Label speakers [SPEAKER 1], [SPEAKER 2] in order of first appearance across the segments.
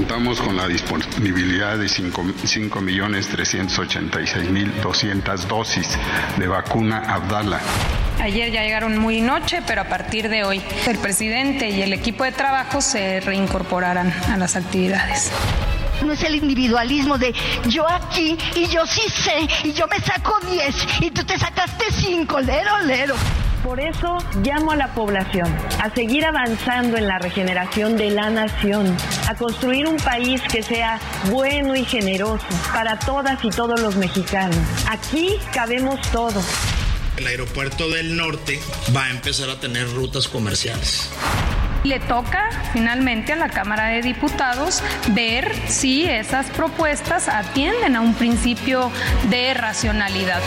[SPEAKER 1] Contamos con la disponibilidad de 5.386.200 dosis de vacuna Abdala.
[SPEAKER 2] Ayer ya llegaron muy noche, pero a partir de hoy el presidente y el equipo de trabajo se reincorporarán a las actividades.
[SPEAKER 3] No es el individualismo de yo aquí y yo sí sé y yo me saco 10 y tú te sacaste 5, lero, lero.
[SPEAKER 4] Por eso llamo a la población a seguir avanzando en la regeneración de la nación, a construir un país que sea bueno y generoso para todas y todos los mexicanos. Aquí cabemos todos.
[SPEAKER 5] El aeropuerto del norte va a empezar a tener rutas comerciales.
[SPEAKER 2] Le toca finalmente a la Cámara de Diputados ver si esas propuestas atienden a un principio de racionalidad.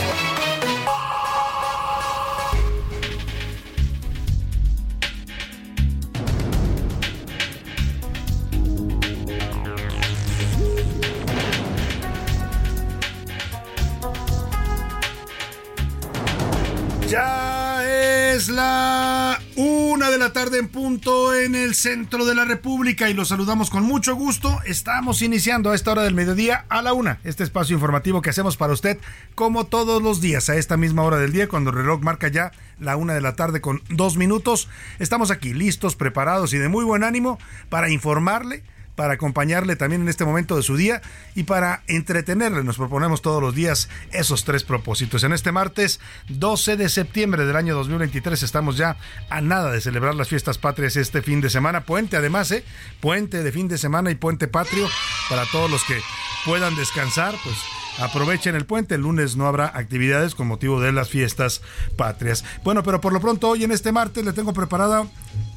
[SPEAKER 6] Es la una de la tarde en punto en el centro de la República y los saludamos con mucho gusto. Estamos iniciando a esta hora del mediodía a la una este espacio informativo que hacemos para usted como todos los días a esta misma hora del día cuando el reloj marca ya la una de la tarde con dos minutos. Estamos aquí listos, preparados y de muy buen ánimo para informarle para acompañarle también en este momento de su día y para entretenerle. Nos proponemos todos los días esos tres propósitos. En este martes 12 de septiembre del año 2023 estamos ya a nada de celebrar las fiestas patrias este fin de semana. Puente además, ¿eh? Puente de fin de semana y puente patrio para todos los que puedan descansar, pues aprovechen el puente. El lunes no habrá actividades con motivo de las fiestas patrias. Bueno, pero por lo pronto hoy en este martes le tengo preparada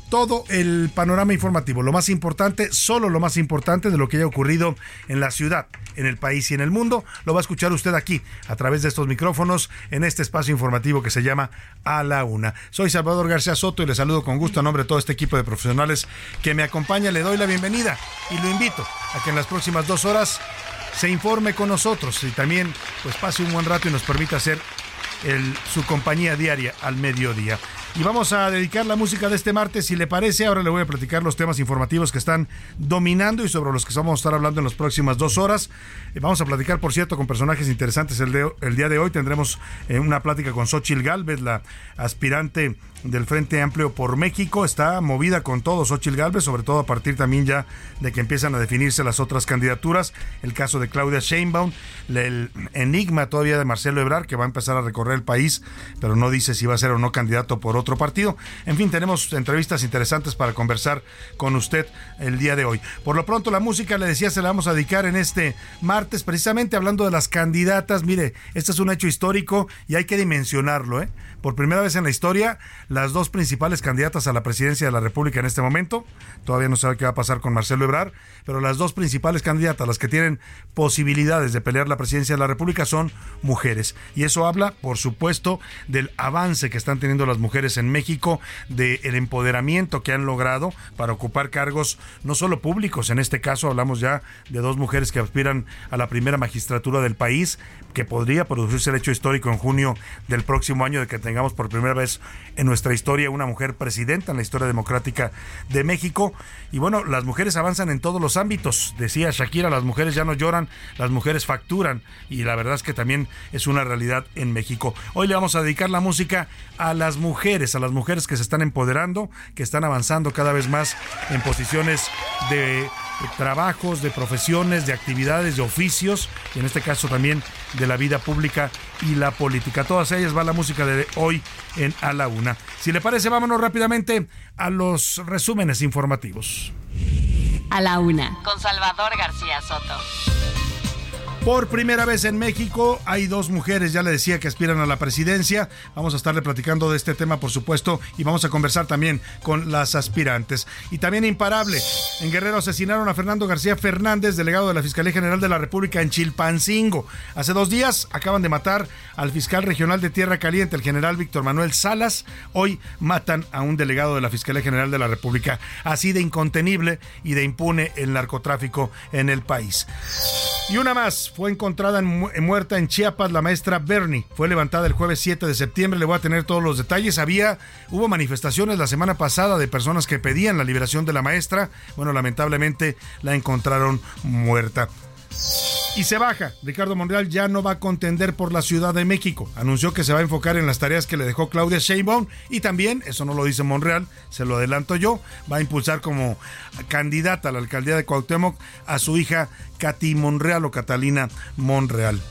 [SPEAKER 6] todo el panorama informativo, lo más importante, solo lo más importante de lo que haya ocurrido en la ciudad, en el país y en el mundo, lo va a escuchar usted aquí, a través de estos micrófonos, en este espacio informativo que se llama A la Una. Soy Salvador García Soto y le saludo con gusto a nombre de todo este equipo de profesionales que me acompaña. Le doy la bienvenida y lo invito a que en las próximas dos horas se informe con nosotros y también pues pase un buen rato y nos permita hacer su compañía diaria al mediodía. Y vamos a dedicar la música de este martes, si le parece. Ahora le voy a platicar los temas informativos que están dominando y sobre los que vamos a estar hablando en las próximas dos horas. Eh, vamos a platicar, por cierto, con personajes interesantes el, de, el día de hoy. Tendremos eh, una plática con Xochil Gálvez, la aspirante del Frente Amplio por México. Está movida con todo Xochil Gálvez, sobre todo a partir también ya de que empiezan a definirse las otras candidaturas. El caso de Claudia Sheinbaum, el enigma todavía de Marcelo Ebrard, que va a empezar a recorrer el país, pero no dice si va a ser o no candidato por otro partido. En fin, tenemos entrevistas interesantes para conversar con usted el día de hoy. Por lo pronto, la música, le decía, se la vamos a dedicar en este martes, precisamente hablando de las candidatas. Mire, este es un hecho histórico y hay que dimensionarlo, ¿eh? Por primera vez en la historia, las dos principales candidatas a la presidencia de la República en este momento, todavía no sabe qué va a pasar con Marcelo Ebrard, pero las dos principales candidatas, las que tienen posibilidades de pelear la presidencia de la República, son mujeres. Y eso habla, por supuesto, del avance que están teniendo las mujeres en México, del empoderamiento que han logrado para ocupar cargos no solo públicos, en este caso hablamos ya de dos mujeres que aspiran a la primera magistratura del país, que podría producirse el hecho histórico en junio del próximo año de que tengamos por primera vez en nuestra historia una mujer presidenta en la historia democrática de México. Y bueno, las mujeres avanzan en todos los ámbitos. Decía Shakira, las mujeres ya no lloran, las mujeres facturan. Y la verdad es que también es una realidad en México. Hoy le vamos a dedicar la música a las mujeres a las mujeres que se están empoderando, que están avanzando cada vez más en posiciones de trabajos, de profesiones, de actividades, de oficios, y en este caso también de la vida pública y la política. Todas ellas va la música de hoy en A la Una. Si le parece, vámonos rápidamente a los resúmenes informativos.
[SPEAKER 7] A la Una, con Salvador García Soto.
[SPEAKER 6] Por primera vez en México hay dos mujeres, ya le decía, que aspiran a la presidencia. Vamos a estarle platicando de este tema, por supuesto, y vamos a conversar también con las aspirantes. Y también imparable, en Guerrero asesinaron a Fernando García Fernández, delegado de la Fiscalía General de la República en Chilpancingo. Hace dos días acaban de matar al fiscal regional de Tierra Caliente, el general Víctor Manuel Salas. Hoy matan a un delegado de la Fiscalía General de la República. Así de incontenible y de impune el narcotráfico en el país. Y una más, fue encontrada en muerta en Chiapas la maestra Bernie. Fue levantada el jueves 7 de septiembre, le voy a tener todos los detalles. Había, hubo manifestaciones la semana pasada de personas que pedían la liberación de la maestra. Bueno, lamentablemente la encontraron muerta. Y se baja. Ricardo Monreal ya no va a contender por la Ciudad de México. Anunció que se va a enfocar en las tareas que le dejó Claudia Sheinbaum y también, eso no lo dice Monreal, se lo adelanto yo, va a impulsar como candidata a la alcaldía de Cuauhtémoc a su hija Katy Monreal o Catalina Monreal.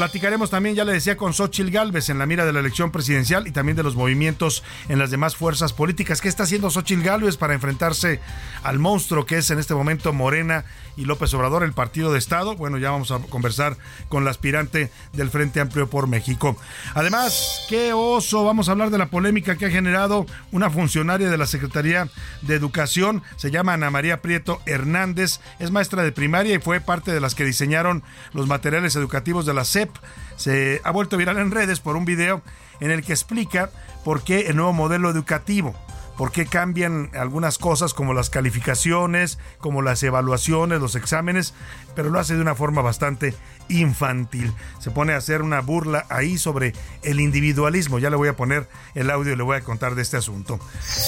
[SPEAKER 6] Platicaremos también, ya le decía, con Xochil Gálvez en la mira de la elección presidencial y también de los movimientos en las demás fuerzas políticas. ¿Qué está haciendo Xochil Gálvez para enfrentarse al monstruo que es en este momento Morena y López Obrador, el partido de Estado? Bueno, ya vamos a conversar con la aspirante del Frente Amplio por México. Además, qué oso, vamos a hablar de la polémica que ha generado una funcionaria de la Secretaría de Educación, se llama Ana María Prieto Hernández, es maestra de primaria y fue parte de las que diseñaron los materiales educativos de la Se ha vuelto viral en redes por un video en el que explica por qué el nuevo modelo educativo por qué cambian algunas cosas como las calificaciones, como las evaluaciones, los exámenes, pero lo hace de una forma bastante infantil. Se pone a hacer una burla ahí sobre el individualismo. Ya le voy a poner el audio y le voy a contar de este asunto.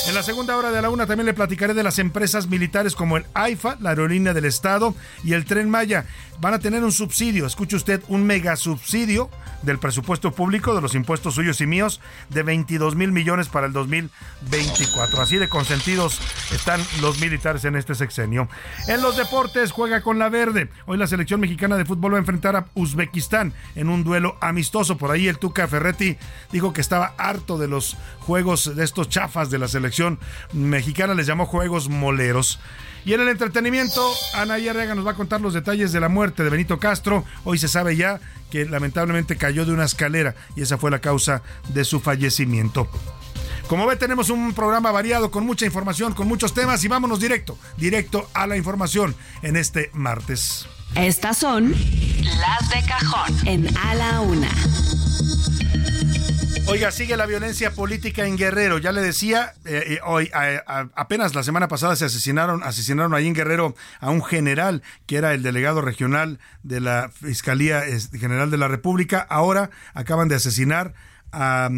[SPEAKER 6] En la segunda hora de la una también le platicaré de las empresas militares como el AIFA, la aerolínea del Estado y el Tren Maya. Van a tener un subsidio, escuche usted, un mega subsidio del presupuesto público, de los impuestos suyos y míos, de 22 mil millones para el 2024. Así de consentidos están los militares en este sexenio. En los deportes juega con la verde. Hoy la selección mexicana de fútbol va a enfrentar Uzbekistán en un duelo amistoso. Por ahí el Tuca Ferretti dijo que estaba harto de los juegos de estos chafas de la selección mexicana, les llamó juegos moleros. Y en el entretenimiento, Ana Yarrega nos va a contar los detalles de la muerte de Benito Castro. Hoy se sabe ya que lamentablemente cayó de una escalera y esa fue la causa de su fallecimiento. Como ve, tenemos un programa variado con mucha información, con muchos temas y vámonos directo, directo a la información en este martes.
[SPEAKER 7] Estas son las de cajón en A la Una.
[SPEAKER 6] Oiga, sigue la violencia política en Guerrero. Ya le decía, eh, eh, hoy apenas la semana pasada se asesinaron, asesinaron ahí en Guerrero a un general que era el delegado regional de la Fiscalía General de la República. Ahora acaban de asesinar a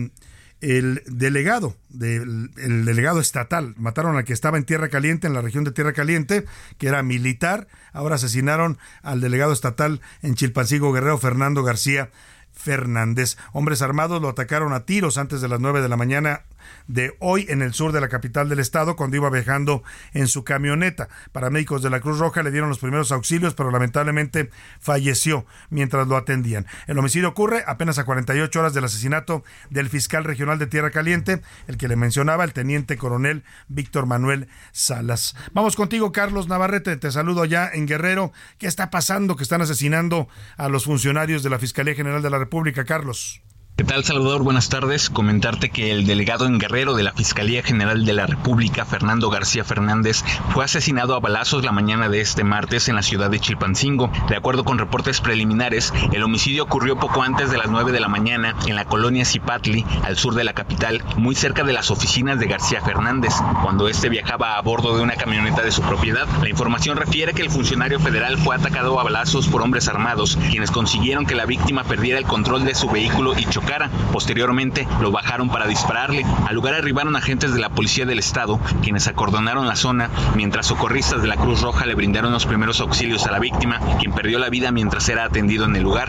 [SPEAKER 6] el delegado, el delegado estatal. Mataron al que estaba en Tierra Caliente, en la región de Tierra Caliente, que era militar. Ahora asesinaron al delegado estatal en Chilpancingo Guerrero, Fernando García Fernández. Hombres armados lo atacaron a tiros antes de las 9 de la mañana de hoy en el sur de la capital del estado cuando iba viajando en su camioneta. Paramédicos de la Cruz Roja le dieron los primeros auxilios, pero lamentablemente falleció mientras lo atendían. El homicidio ocurre apenas a 48 horas del asesinato del fiscal regional de Tierra Caliente, el que le mencionaba, el teniente coronel Víctor Manuel Salas. Vamos contigo, Carlos Navarrete. Te saludo ya en Guerrero. ¿Qué está pasando que están asesinando a los funcionarios de la Fiscalía General de la República, Carlos?
[SPEAKER 8] ¿Qué tal, Salvador? Buenas tardes. Comentarte que el delegado en Guerrero de la Fiscalía General de la República, Fernando García Fernández, fue asesinado a balazos la mañana de este martes en la ciudad de Chilpancingo. De acuerdo con reportes preliminares, el homicidio ocurrió poco antes de las 9 de la mañana en la colonia Zipatli, al sur de la capital, muy cerca de las oficinas de García Fernández, cuando este viajaba a bordo de una camioneta de su propiedad. La información refiere que el funcionario federal fue atacado a balazos por hombres armados, quienes consiguieron que la víctima perdiera el control de su vehículo y chocara chocara. Posteriormente lo bajaron para dispararle. Al lugar arribaron agentes de la Policía del Estado, quienes acordonaron la zona, mientras socorristas de la Cruz Roja le brindaron los primeros auxilios a la víctima, quien perdió la vida mientras era atendido en el lugar.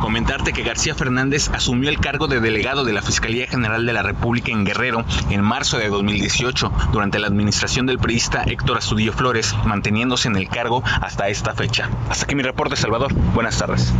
[SPEAKER 8] Comentarte que García Fernández asumió el cargo de delegado de la Fiscalía General de la República en Guerrero en marzo de 2018, durante la administración del periodista Héctor Astudillo Flores, manteniéndose en el cargo hasta esta fecha. Hasta aquí mi reporte, Salvador. Buenas tardes.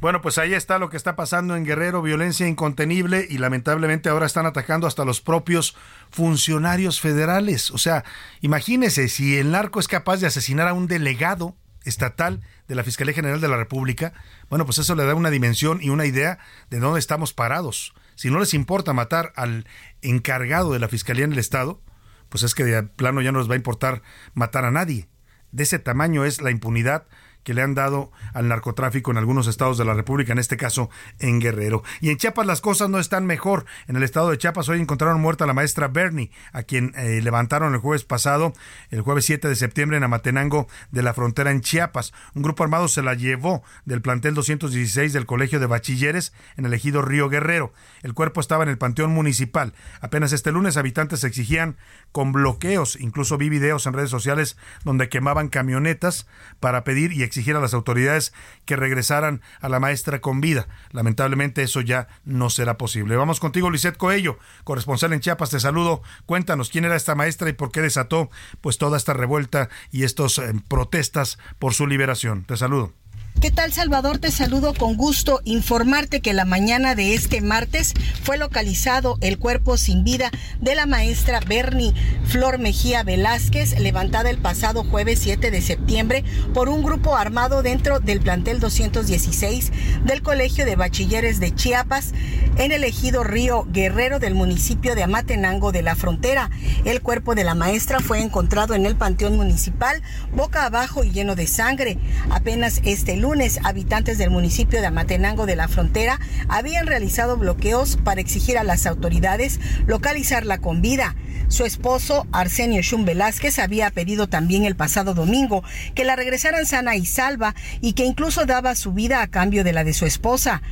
[SPEAKER 6] Bueno, pues ahí está lo que está pasando en Guerrero, violencia incontenible y lamentablemente ahora están atacando hasta los propios funcionarios federales. O sea, imagínese si el narco es capaz de asesinar a un delegado estatal de la Fiscalía General de la República, bueno, pues eso le da una dimensión y una idea de dónde estamos parados. Si no les importa matar al encargado de la Fiscalía en el Estado, pues es que de plano ya no les va a importar matar a nadie. De ese tamaño es la impunidad que le han dado al narcotráfico en algunos estados de la República, en este caso en Guerrero. Y en Chiapas las cosas no están mejor. En el estado de Chiapas hoy encontraron muerta a la maestra Bernie, a quien eh, levantaron el jueves pasado, el jueves 7 de septiembre en Amatenango de la frontera en Chiapas. Un grupo armado se la llevó del plantel 216 del Colegio de Bachilleres en el ejido Río Guerrero. El cuerpo estaba en el Panteón Municipal. Apenas este lunes habitantes exigían con bloqueos, incluso vi videos en redes sociales donde quemaban camionetas para pedir y exigir exigir a las autoridades que regresaran a la maestra con vida. Lamentablemente eso ya no será posible. Vamos contigo, Lisette Coello, corresponsal en Chiapas. Te saludo. Cuéntanos quién era esta maestra y por qué desató pues toda esta revuelta y estas eh, protestas por su liberación. Te saludo.
[SPEAKER 9] ¿Qué tal Salvador? Te saludo con gusto. Informarte que la mañana de este martes fue localizado el cuerpo sin vida de la maestra Bernie Flor Mejía Velázquez, levantada el pasado jueves 7 de septiembre por un grupo armado dentro del plantel 216 del Colegio de Bachilleres de Chiapas en el ejido Río Guerrero del municipio de Amatenango de la Frontera. El cuerpo de la maestra fue encontrado en el panteón municipal, boca abajo y lleno de sangre. Apenas este lunes lunes, habitantes del municipio de Amatenango de la Frontera habían realizado bloqueos para exigir a las autoridades localizarla con vida. Su esposo, Arsenio Shum Velázquez, había pedido también el pasado domingo que la regresaran sana y salva y que incluso daba su vida a cambio de la de su esposa.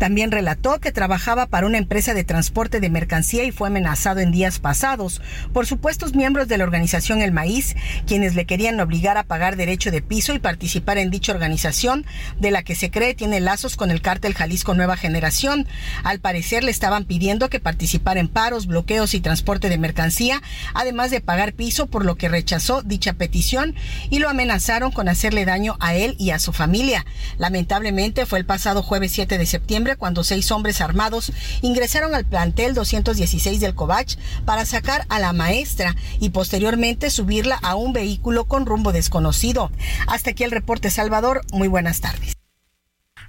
[SPEAKER 9] También relató que trabajaba para una empresa de transporte de mercancía y fue amenazado en días pasados por supuestos miembros de la organización El Maíz, quienes le querían obligar a pagar derecho de piso y participar en dicha organización, de la que se cree tiene lazos con el cártel Jalisco Nueva Generación. Al parecer le estaban pidiendo que participara en paros, bloqueos y transporte de mercancía, además de pagar piso, por lo que rechazó dicha petición y lo amenazaron con hacerle daño a él y a su familia. Lamentablemente fue el pasado jueves 7 de septiembre cuando seis hombres armados ingresaron al plantel 216 del Covach para sacar a la maestra y posteriormente subirla a un vehículo con rumbo desconocido. Hasta aquí el reporte Salvador. Muy buenas tardes.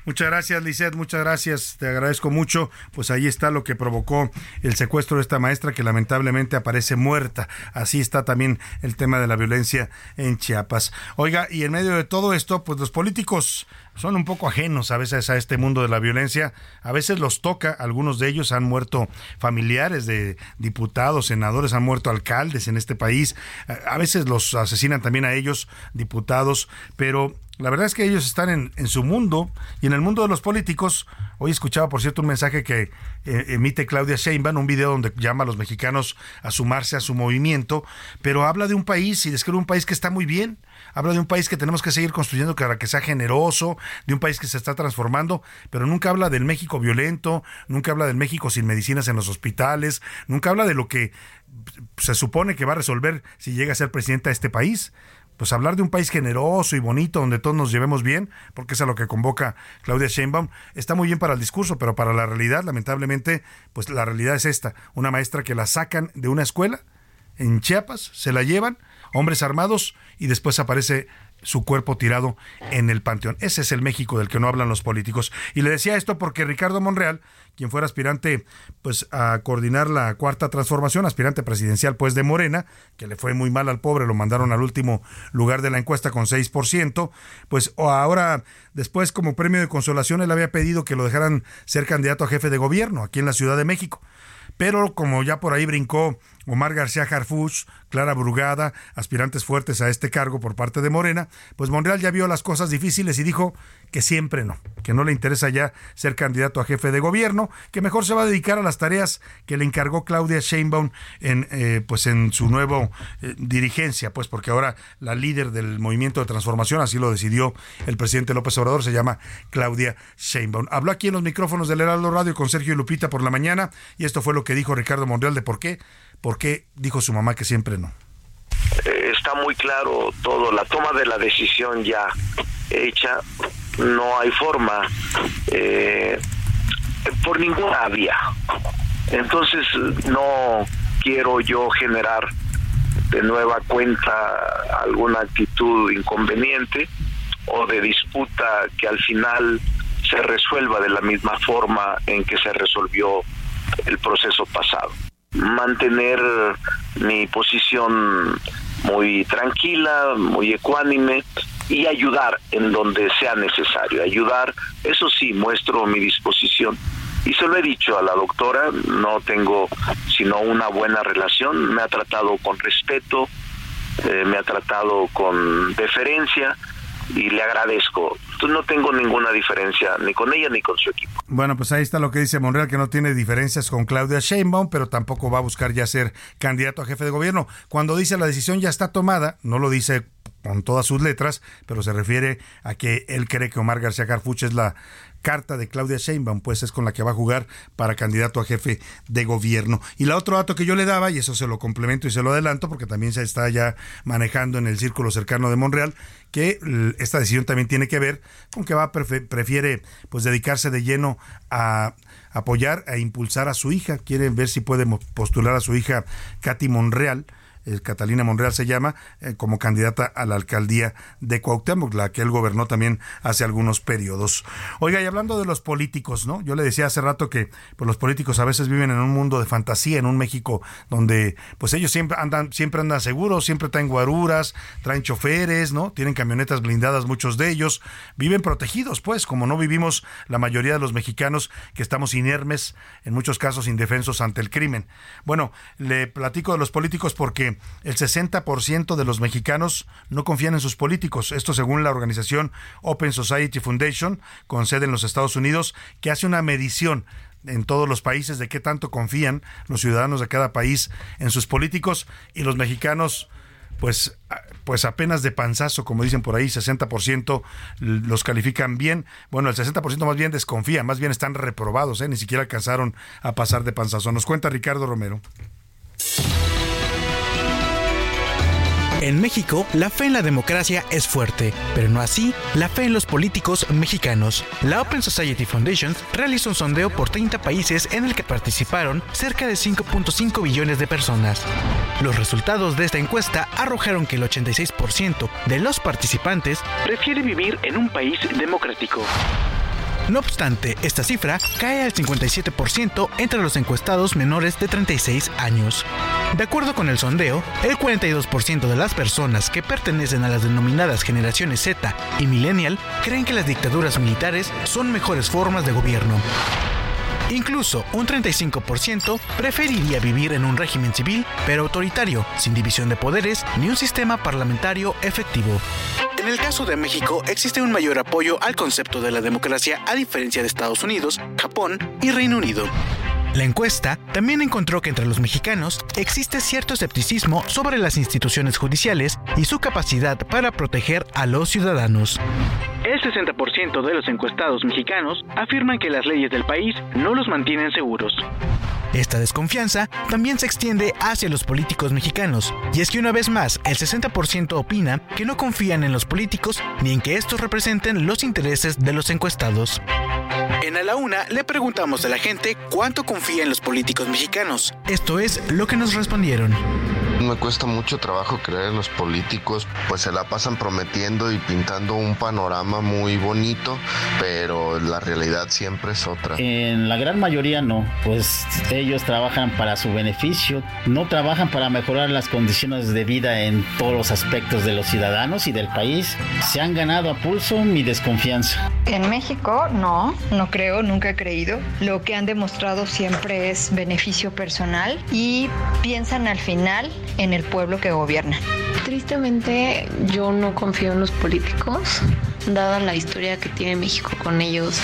[SPEAKER 6] Muchas gracias, Lisette, muchas gracias, te agradezco mucho. Pues ahí está lo que provocó el secuestro de esta maestra que lamentablemente aparece muerta. Así está también el tema de la violencia en Chiapas. Oiga, y en medio de todo esto, pues los políticos son un poco ajenos a veces a este mundo de la violencia. A veces los toca, algunos de ellos han muerto familiares de diputados, senadores, han muerto alcaldes en este país. A veces los asesinan también a ellos, diputados, pero la verdad es que ellos están en, su mundo y en el mundo de los políticos. Hoy escuchaba, por cierto, un mensaje que eh, emite Claudia Sheinbaum, un video donde llama a los mexicanos a sumarse a su movimiento, pero habla de un país y describe un país que está muy bien. Habla de un país que tenemos que seguir construyendo para que sea generoso, de un país que se está transformando, pero nunca habla del México violento, nunca habla del México sin medicinas en los hospitales, nunca habla de lo que se supone que va a resolver si llega a ser presidenta de este país. Pues hablar de un país generoso y bonito donde todos nos llevemos bien, porque es a lo que convoca Claudia Sheinbaum, está muy bien para el discurso, pero para la realidad, lamentablemente, pues la realidad es esta, una maestra que la sacan de una escuela en Chiapas, se la llevan, hombres armados, y después aparece su cuerpo tirado en el panteón. Ese es el México del que no hablan los políticos. Y le decía esto porque Ricardo Monreal, quien fuera aspirante pues a coordinar la cuarta transformación, aspirante presidencial pues de Morena, que le fue muy mal al pobre, lo mandaron al último lugar de la encuesta con 6%, pues ahora después como premio de consolación él había pedido que lo dejaran ser candidato a jefe de gobierno aquí en la Ciudad de México. Pero como ya por ahí brincó Omar García Harfuch, Clara Brugada, aspirantes fuertes a este cargo por parte de Morena, pues Monreal ya vio las cosas difíciles y dijo que siempre no, que no le interesa ya ser candidato a jefe de gobierno, que mejor se va a dedicar a las tareas que le encargó Claudia Sheinbaum en eh, pues en su nuevo eh, dirigencia, pues porque ahora la líder del movimiento de transformación, así lo decidió el presidente López Obrador, se llama Claudia Sheinbaum. Habló aquí en los micrófonos del Heraldo Radio con Sergio y Lupita por la mañana y esto fue lo que dijo Ricardo Monreal de por qué, por qué dijo su mamá que siempre no.
[SPEAKER 10] Eh, está muy claro todo, la toma de la decisión ya hecha, no hay forma eh, por ninguna vía. Entonces no quiero yo generar de nueva cuenta alguna actitud inconveniente o de disputa que al final se resuelva de la misma forma en que se resolvió el proceso pasado. Mantener mi posición muy tranquila, muy ecuánime y ayudar en donde sea necesario. Ayudar, eso sí, muestro mi disposición. Y se lo he dicho a la doctora, no tengo sino una buena relación, me ha tratado con respeto, eh, me ha tratado con deferencia y le agradezco. No tengo ninguna diferencia ni con ella ni con su equipo.
[SPEAKER 6] Bueno, pues ahí está lo que dice Monreal, que no tiene diferencias con Claudia Sheinbaum, pero tampoco va a buscar ya ser candidato a jefe de gobierno. Cuando dice la decisión ya está tomada, no lo dice con todas sus letras, pero se refiere a que él cree que Omar García Carfuch es la carta de Claudia Sheinbaum, pues es con la que va a jugar para candidato a jefe de gobierno. Y la otro dato que yo le daba, y eso se lo complemento y se lo adelanto, porque también se está ya manejando en el círculo cercano de Monreal, que esta decisión también tiene que ver con que va prefiere pues dedicarse de lleno a apoyar, a impulsar a su hija, quiere ver si puede postular a su hija Katy Monreal eh, Catalina Monreal se llama, eh, como candidata a la alcaldía de Cuauhtémoc, la que él gobernó también hace algunos periodos. Oiga, y hablando de los políticos, ¿no? Yo le decía hace rato que pues, los políticos a veces viven en un mundo de fantasía, en un México donde pues ellos siempre andan, siempre andan seguros, siempre traen guaruras, traen choferes, ¿no? Tienen camionetas blindadas, muchos de ellos, viven protegidos, pues, como no vivimos la mayoría de los mexicanos que estamos inermes, en muchos casos indefensos ante el crimen. Bueno, le platico de los políticos porque el 60% de los mexicanos no confían en sus políticos. Esto según la organización Open Society Foundation, con sede en los Estados Unidos, que hace una medición en todos los países de qué tanto confían los ciudadanos de cada país en sus políticos y los mexicanos pues, pues apenas de panzazo, como dicen por ahí, 60% los califican bien. Bueno, el 60% más bien desconfía, más bien están reprobados, ¿eh? ni siquiera alcanzaron a pasar de panzazo. Nos cuenta Ricardo Romero.
[SPEAKER 11] En México, la fe en la democracia es fuerte, pero no así la fe en los políticos mexicanos. La Open Society Foundation realizó un sondeo por 30 países en el que participaron cerca de 5.5 billones de personas. Los resultados de esta encuesta arrojaron que el 86% de los participantes prefiere vivir en un país democrático. No obstante, esta cifra cae al 57% entre los encuestados menores de 36 años. De acuerdo con el sondeo, el 42% de las personas que pertenecen a las denominadas generaciones Z y millennial creen que las dictaduras militares son mejores formas de gobierno. Incluso un 35% preferiría vivir en un régimen civil pero autoritario, sin división de poderes ni un sistema parlamentario efectivo. En el caso de México existe un mayor apoyo al concepto de la democracia a diferencia de Estados Unidos, Japón y Reino Unido. La encuesta también encontró que entre los mexicanos existe cierto escepticismo sobre las instituciones judiciales y su capacidad para proteger a los ciudadanos. El 60% de los encuestados mexicanos afirman que las leyes del país no los mantienen seguros. Esta desconfianza también se extiende hacia los políticos mexicanos, y es que una vez más el 60% opina que no confían en los políticos ni en que estos representen los intereses de los encuestados. En A la Una le preguntamos a la gente cuánto confía en los políticos mexicanos. Esto es lo que nos respondieron.
[SPEAKER 12] Me cuesta mucho trabajo creer en los políticos, pues se la pasan prometiendo y pintando un panorama muy bonito, pero la realidad siempre es otra.
[SPEAKER 13] En la gran mayoría no, pues ellos trabajan para su beneficio, no trabajan para mejorar las condiciones de vida en todos los aspectos de los ciudadanos y del país. Se han ganado a pulso mi desconfianza.
[SPEAKER 14] En México no, no creo, nunca he creído. Lo que han demostrado siempre es beneficio personal y piensan al final en el pueblo que gobierna.
[SPEAKER 15] Tristemente yo no confío en los políticos, dada la historia que tiene México con ellos.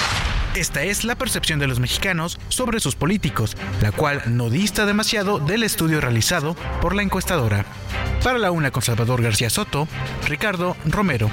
[SPEAKER 11] Esta es la percepción de los mexicanos sobre sus políticos, la cual no dista demasiado del estudio realizado por la encuestadora. Para la una con Salvador García Soto, Ricardo Romero.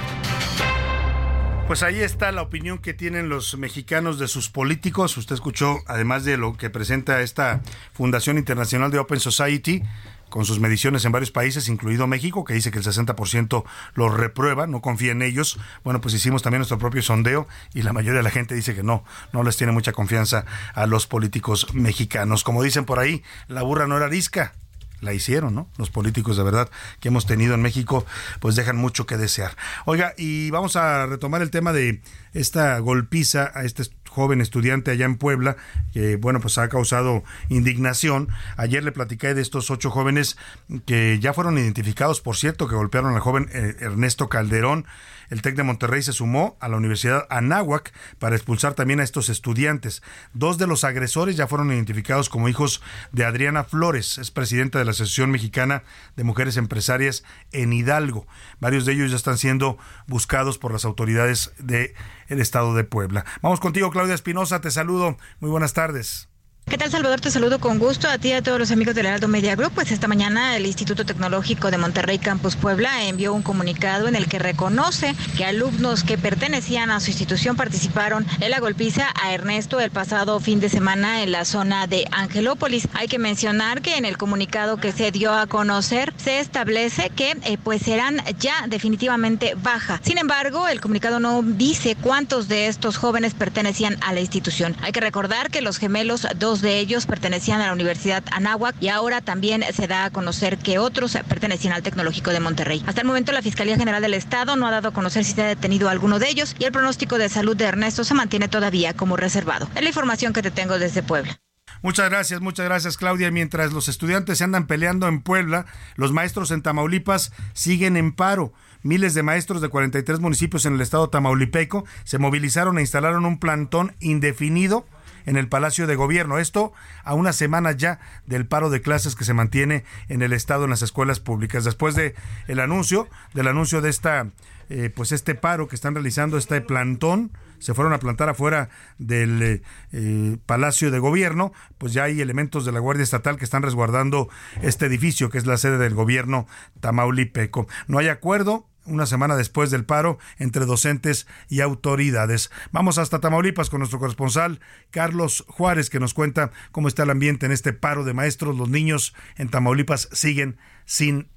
[SPEAKER 6] Pues ahí está la opinión que tienen los mexicanos de sus políticos. Usted escuchó, además de lo que presenta esta Fundación Internacional de Open Society, con sus mediciones en varios países, incluido México, que dice que el 60% los reprueba, no confía en ellos. Bueno, pues hicimos también nuestro propio sondeo y la mayoría de la gente dice que no, no les tiene mucha confianza a los políticos mexicanos. Como dicen por ahí, la burra no era arisca la hicieron, ¿no? Los políticos de verdad que hemos tenido en México, pues dejan mucho que desear. Oiga, y vamos a retomar el tema de esta golpiza a este joven estudiante allá en Puebla, que bueno, pues ha causado indignación. Ayer le platicé de estos ocho jóvenes que ya fueron identificados, por cierto, que golpearon al joven eh, Ernesto Calderón el TEC de Monterrey se sumó a la Universidad Anáhuac para expulsar también a estos estudiantes. Dos de los agresores ya fueron identificados como hijos de Adriana Flores, es presidenta de la Asociación Mexicana de Mujeres Empresarias en Hidalgo. Varios de ellos ya están siendo buscados por las autoridades del estado de Puebla. Vamos contigo, Claudia Espinosa, te saludo. Muy buenas tardes.
[SPEAKER 16] ¿Qué tal, Salvador? Te saludo con gusto a ti y a todos los amigos del Heraldo Media Group. Pues esta mañana el Instituto Tecnológico de Monterrey Campus Puebla envió un comunicado en el que reconoce que alumnos que pertenecían a su institución participaron en la golpiza a Ernesto el pasado fin de semana en la zona de Angelópolis. Hay que mencionar que en el comunicado que se dio a conocer se establece que eh, pues serán ya definitivamente baja. Sin embargo, el comunicado no dice cuántos de estos jóvenes pertenecían a la institución. Hay que recordar que los gemelos dos de ellos pertenecían a la Universidad Anáhuac y ahora también se da a conocer que otros pertenecían al Tecnológico de Monterrey. Hasta el momento la Fiscalía General del Estado no ha dado a conocer si se ha detenido alguno de ellos y el pronóstico de salud de Ernesto se mantiene todavía como reservado. Es la información que te tengo desde Puebla.
[SPEAKER 6] Muchas gracias, muchas gracias Claudia. Mientras los estudiantes se andan peleando en Puebla, los maestros en Tamaulipas siguen en paro. Miles de maestros de 43 municipios en el estado tamaulipeco se movilizaron e instalaron un plantón indefinido en el Palacio de Gobierno. Esto a una semana ya del paro de clases que se mantiene en el Estado en las escuelas públicas. Después de el anuncio, del anuncio de esta, eh, pues este paro que están realizando, este plantón, se fueron a plantar afuera del eh, Palacio de Gobierno, pues ya hay elementos de la Guardia Estatal que están resguardando este edificio que es la sede del gobierno tamaulipeco. No hay acuerdo, una semana después del paro entre docentes y autoridades. Vamos hasta Tamaulipas con nuestro corresponsal Carlos Juárez que nos cuenta cómo está el ambiente en este paro de maestros. Los niños en Tamaulipas siguen sin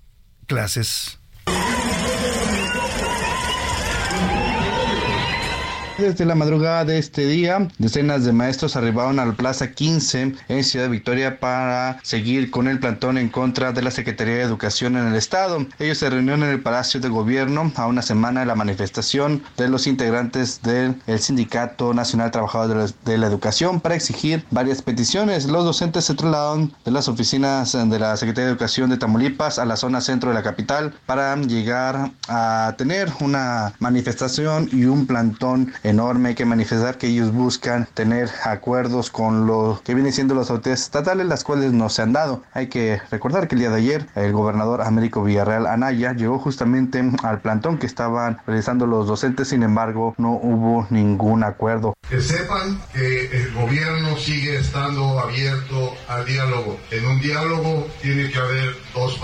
[SPEAKER 6] clases.
[SPEAKER 17] Desde la madrugada de este día, decenas de maestros arribaron al Plaza 15 en Ciudad Victoria para seguir con el plantón en contra de la Secretaría de Educación en el Estado. Ellos se reunieron en el Palacio de Gobierno a una semana de la manifestación de los integrantes del Sindicato Nacional Trabajadores de la Educación para exigir varias peticiones. Los docentes se trasladaron de las oficinas de la Secretaría de Educación de Tamaulipas a la zona centro de la capital para llegar a tener una manifestación y un plantón enorme. Hay que manifestar que ellos buscan tener acuerdos con lo que vienen siendo las autoridades estatales, las cuales no se han dado. Hay que recordar que el día de ayer el gobernador Américo Villarreal Anaya llegó justamente al plantón que estaban realizando los docentes, sin embargo no hubo ningún acuerdo.
[SPEAKER 18] Que sepan que el gobierno sigue estando abierto al diálogo. En un diálogo tiene que haber dos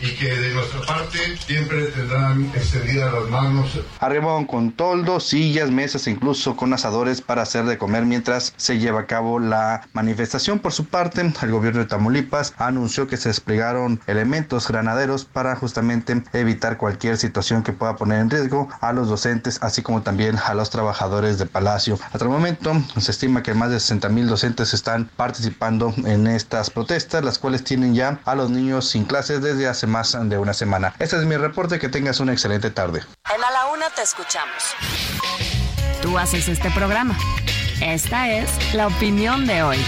[SPEAKER 18] y que de nuestra parte siempre tendrán extendidas las manos.
[SPEAKER 17] Arribaron con toldos, sillas, mesas incluso con asadores para hacer de comer mientras se lleva a cabo la manifestación. Por su parte, el gobierno de Tamaulipas anunció que se desplegaron elementos granaderos para justamente evitar cualquier situación que pueda poner en riesgo a los docentes, así como también a los trabajadores de Palacio. Hasta el momento se estima que más de 60 mil docentes están participando en estas protestas, las cuales tienen ya a los niños sin clase clases desde hace más de una semana. Este es mi reporte, que tengas una excelente tarde.
[SPEAKER 19] En A la Una te escuchamos.
[SPEAKER 7] Tú haces este programa. Esta es la opinión de hoy.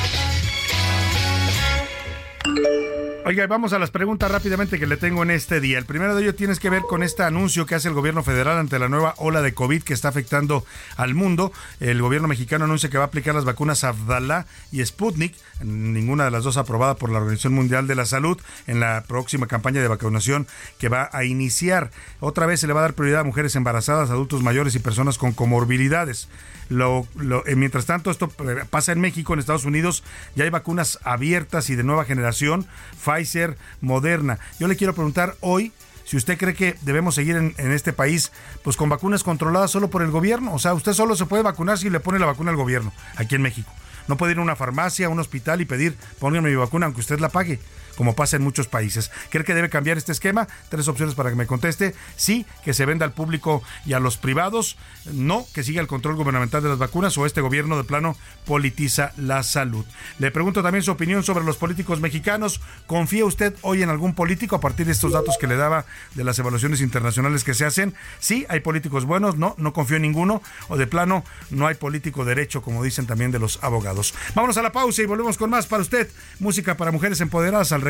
[SPEAKER 6] Oiga, vamos a las preguntas rápidamente que le tengo en este día. El primero de ellos tiene que ver con este anuncio que hace el gobierno federal ante la nueva ola de COVID que está afectando al mundo. El gobierno mexicano anuncia que va a aplicar las vacunas Abdala y Sputnik, ninguna de las dos aprobada por la Organización Mundial de la Salud, en la próxima campaña de vacunación que va a iniciar. Otra vez se le va a dar prioridad a mujeres embarazadas, adultos mayores y personas con comorbilidades. Lo, eh, mientras tanto, esto pasa en México, en Estados Unidos, ya hay vacunas abiertas y de nueva generación, Pfizer, Moderna. Yo le quiero preguntar hoy si usted cree que debemos seguir en, en, este país pues con vacunas controladas solo por el gobierno. O sea, usted solo se puede vacunar si le pone la vacuna al gobierno, aquí en México. No puede ir a una farmacia, a un hospital y pedir, pónganme mi vacuna aunque usted la pague como pasa en muchos países. ¿Cree que debe cambiar este esquema? Tres opciones para que me conteste. Sí, que se venda al público y a los privados. No, que siga el control gubernamental de las vacunas o este gobierno de plano politiza la salud. Le pregunto también su opinión sobre los políticos mexicanos. ¿Confía usted hoy en algún político a partir de estos datos que le daba de las evaluaciones internacionales que se hacen? Sí, hay políticos buenos. No, no confío en ninguno. O de plano, no hay político derecho, como dicen también de los abogados. Vámonos a la pausa y volvemos con más para usted. Música para mujeres empoderadas al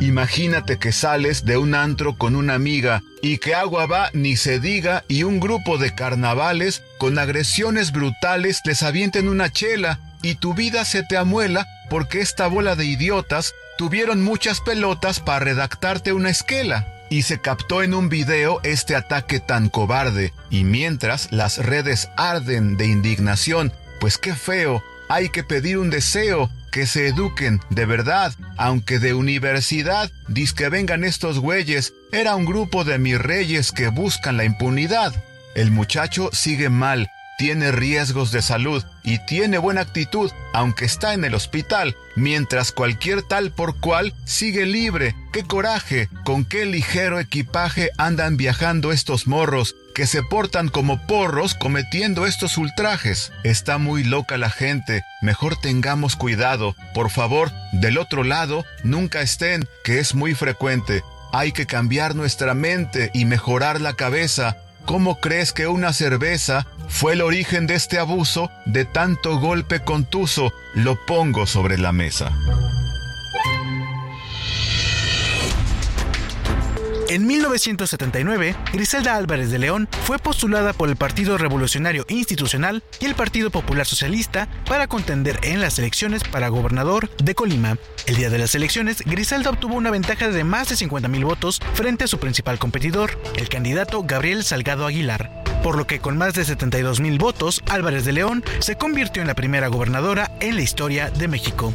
[SPEAKER 20] Imagínate que sales de un antro con una amiga y que agua va ni se diga y un grupo de carnavales con agresiones brutales les avienten una chela y tu vida se te amuela porque esta bola de idiotas tuvieron muchas pelotas para redactarte una esquela. Y se captó en un video este ataque tan cobarde, y mientras las redes arden de indignación, pues qué feo, hay que pedir un deseo que se eduquen de verdad, aunque de universidad, que vengan estos güeyes, era un grupo de mis reyes que buscan la impunidad. El muchacho sigue mal, tiene riesgos de salud y tiene buena actitud, aunque está en el hospital, mientras cualquier tal por cual sigue libre. ¡Qué coraje! ¿Con qué ligero equipaje andan viajando estos morros? Que se portan como porros cometiendo estos ultrajes. Está muy loca la gente, mejor tengamos cuidado. Por favor, del otro lado, nunca estén, que es muy frecuente. Hay que cambiar nuestra mente y mejorar la cabeza. ¿Cómo crees que una cerveza fue el origen de este abuso, de tanto golpe contuso? Lo pongo sobre la mesa.
[SPEAKER 11] En 1979, Griselda Álvarez de León fue postulada por el Partido Revolucionario Institucional y el Partido Popular Socialista para contender en las elecciones para gobernador de Colima. El día de las elecciones, Griselda obtuvo una ventaja de más de 50.000 votos frente a su principal competidor, el candidato Gabriel Salgado Aguilar por lo que con más de 72 mil votos, Álvarez de León se convirtió en la primera gobernadora en la historia de México.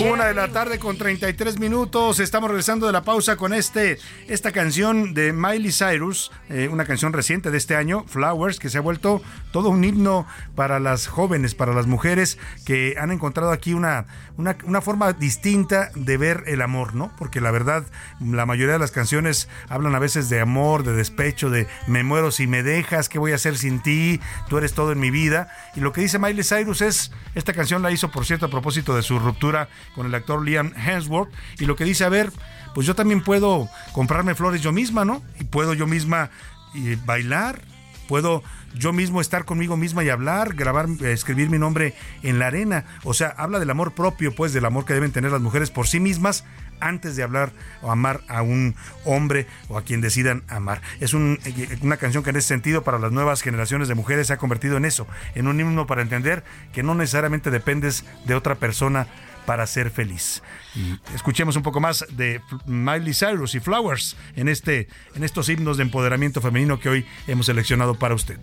[SPEAKER 21] Una
[SPEAKER 6] de la tarde con 33 minutos. Estamos regresando de la pausa con este, esta canción de Miley Cyrus, eh, una canción reciente de este año, Flowers, que se ha vuelto todo un himno para las jóvenes, para las mujeres que han encontrado aquí una, una, una forma distinta de ver el amor, ¿no? Porque la verdad, la mayoría de las canciones hablan a veces de amor, de despecho, de me muero si me dejas, ¿qué voy a hacer sin ti? Tú eres todo en mi vida. Y lo que dice Miley Cyrus es, esta canción la hizo, por cierto, a propósito de su ruptura con el actor Liam Hemsworth y lo que dice, a ver, pues yo también puedo comprarme flores yo misma, ¿no? Y puedo yo misma y bailar, puedo yo mismo estar conmigo misma y hablar, grabar, escribir mi nombre en la arena. O sea, habla del amor propio, pues del amor que deben tener las mujeres por sí mismas antes de hablar o amar a un hombre o a quien decidan amar. Es un, una canción que en ese sentido para las nuevas generaciones de mujeres se ha convertido en eso, en un himno para entender que no necesariamente dependes de otra persona para ser feliz. Y escuchemos un poco más de Miley Cyrus y Flowers en, este, en estos himnos de empoderamiento femenino que hoy hemos seleccionado para usted.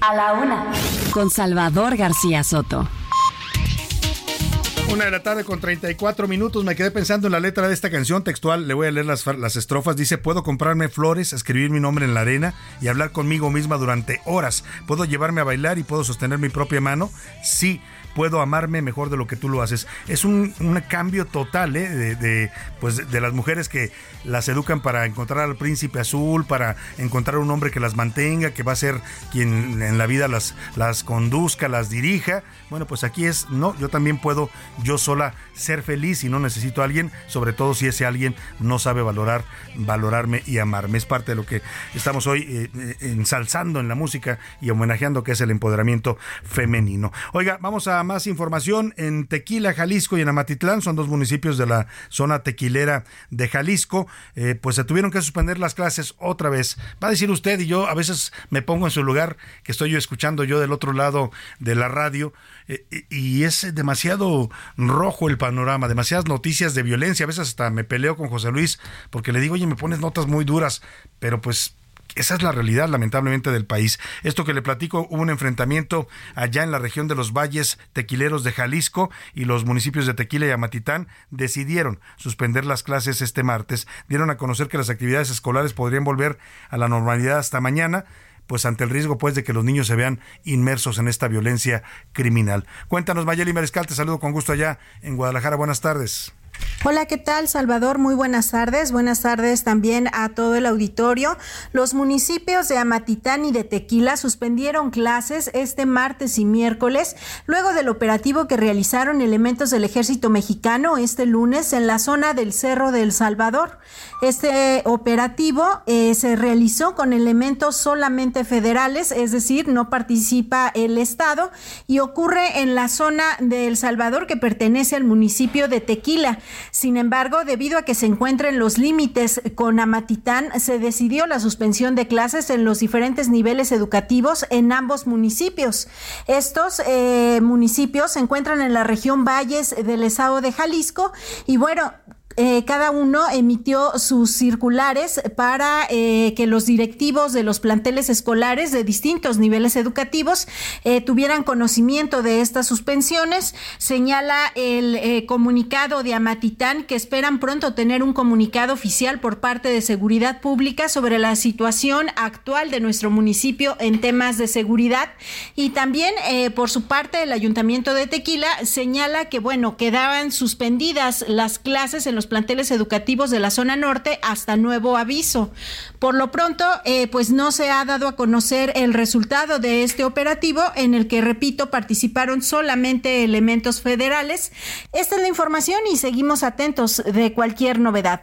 [SPEAKER 7] A la una. Con Salvador García Soto.
[SPEAKER 6] Una de la tarde con 34 minutos. Me quedé pensando en la letra de esta canción textual. Le voy a leer las, las estrofas. Dice: Puedo comprarme flores, escribir mi nombre en la arena y hablar conmigo misma durante horas. Puedo llevarme a bailar y puedo sostener mi propia mano. Sí, puedo amarme mejor de lo que tú lo haces. Es un, un cambio total ¿eh? de, pues, de las mujeres que las educan para encontrar al príncipe azul, para encontrar un hombre que las mantenga, que va a ser quien en la vida las, las conduzca, las dirija. Bueno, pues aquí es, no, yo también puedo yo sola ser feliz y no necesito a alguien, sobre todo si ese alguien no sabe valorar, valorarme y amarme. Es parte de lo que estamos hoy eh, eh, ensalzando en la música y homenajeando que es el empoderamiento femenino. Oiga, vamos a más información en Tequila, Jalisco y en Amatitlán, son dos municipios de la zona tequilera de Jalisco, eh, pues se tuvieron que suspender las clases otra vez. Va a decir usted y yo a veces me pongo en su lugar, que estoy yo escuchando yo del otro lado de la radio, eh, y es demasiado rojo el panorama, demasiadas noticias de violencia, a veces hasta me peleo con José Luis porque le digo, oye, me pones notas muy duras, pero pues esa es la realidad, lamentablemente, del país. Esto que le platico, hubo un enfrentamiento allá en la región de los valles tequileros de Jalisco y los municipios de Tequila y Amatitán decidieron suspender las clases este martes. Dieron a conocer que las actividades escolares podrían volver a la normalidad hasta mañana pues ante el riesgo pues de que los niños se vean inmersos en esta violencia criminal. Cuéntanos Mayeli Mariscal, te saludo con gusto allá en Guadalajara. Buenas tardes.
[SPEAKER 22] Hola, ¿qué tal, Salvador? Muy buenas tardes. Buenas tardes también a todo el auditorio. Los municipios de Amatitán y de Tequila suspendieron clases este martes y miércoles luego del operativo que realizaron elementos del ejército mexicano este lunes en la zona del Cerro del Salvador. Este operativo eh, se realizó con elementos solamente federales, es decir, no participa el Estado y ocurre en la zona del Salvador que pertenece al municipio de Tequila. Sin embargo, debido a que se encuentran los límites con Amatitán, se decidió la suspensión de clases en los diferentes niveles educativos en ambos municipios. Estos eh, municipios se encuentran en la región Valles del Estado de Jalisco y bueno, eh, cada uno emitió sus circulares para eh, que los directivos de los planteles escolares de distintos niveles educativos eh, tuvieran conocimiento de estas suspensiones. Señala el comunicado de Amatitán que esperan pronto tener un comunicado oficial por parte de Seguridad Pública sobre la situación actual de nuestro municipio en temas de seguridad. Y también, por su parte, el Ayuntamiento de Tequila señala que, bueno, quedaban suspendidas las clases en los planteles educativos de la zona norte hasta nuevo aviso. Por lo pronto, eh, pues no se ha dado a conocer el resultado de este operativo en el que, repito, participaron solamente elementos federales. Esta es la información y seguimos atentos de cualquier novedad.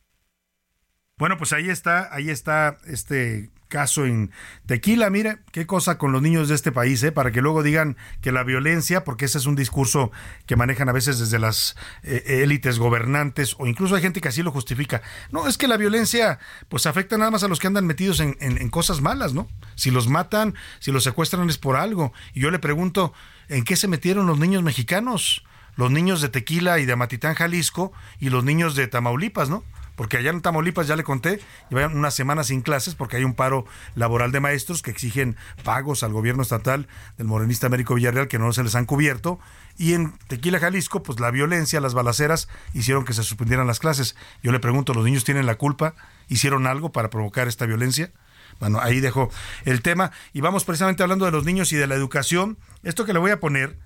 [SPEAKER 6] Bueno, pues ahí está, ahí está este caso en Tequila. Mire, qué cosa con los niños de este país, ¿eh? para que luego digan que la violencia, porque ese es un discurso que manejan a veces desde las eh, élites gobernantes, o incluso hay gente que así lo justifica. No, es que la violencia, pues afecta nada más a los que andan metidos en, en, en cosas malas, ¿no? Si los matan, si los secuestran es por algo. Y yo le pregunto, ¿en qué se metieron los niños mexicanos? los niños de Tequila y de Amatitán, Jalisco, y los niños de Tamaulipas, ¿no? Porque allá en Tamaulipas, ya le conté, llevan una semana sin clases porque hay un paro laboral de maestros que exigen pagos al gobierno estatal del morenista Américo Villarreal que no se les han cubierto. Y en Tequila, Jalisco, pues la violencia, las balaceras hicieron que se suspendieran las clases. Yo le pregunto, ¿los niños tienen la culpa? ¿Hicieron algo para provocar esta violencia? Bueno, ahí dejo el tema. Y vamos precisamente hablando de los niños y de la educación. Esto que le voy a poner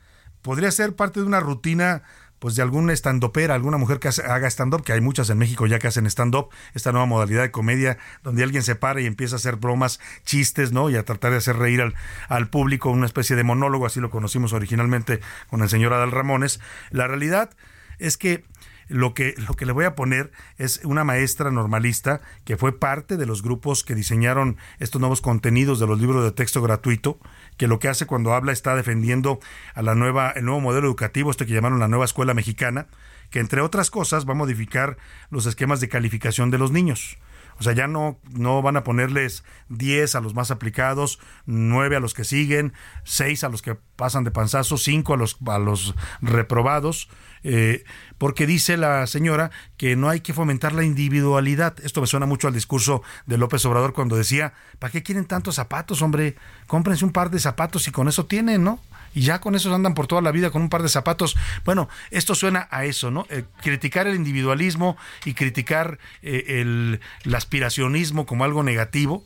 [SPEAKER 6] podría ser parte de una rutina pues de algún stand-upera, alguna mujer que haga stand-up, que hay muchas en México ya que hacen stand-up, esta nueva modalidad de comedia, donde alguien se para y empieza a hacer bromas, chistes, ¿no? Y a tratar de hacer reír al, al público, una especie de monólogo, así lo conocimos originalmente con el señor Adal Ramones. La realidad es que lo que, lo que le voy a poner es una maestra normalista que fue parte de los grupos que diseñaron estos nuevos contenidos de los libros de texto gratuito, que lo que hace cuando habla está defendiendo a la nueva, el nuevo modelo educativo, este que llamaron la nueva escuela mexicana, que entre otras cosas va a modificar los esquemas de calificación de los niños. O sea, ya no, no van a ponerles 10 a los más aplicados, 9 a los que siguen, 6 a los que pasan de panzazo, 5 a los, a los reprobados, eh, porque dice la señora que no hay que fomentar la individualidad. Esto me suena mucho al discurso de López Obrador cuando decía, ¿para qué quieren tantos zapatos, hombre? Cómprense un par de zapatos y con eso tienen, ¿no? y ya con eso andan por toda la vida con un par de zapatos. Bueno, esto suena a eso, ¿no? Eh, criticar el individualismo y criticar eh, el aspiracionismo como algo negativo.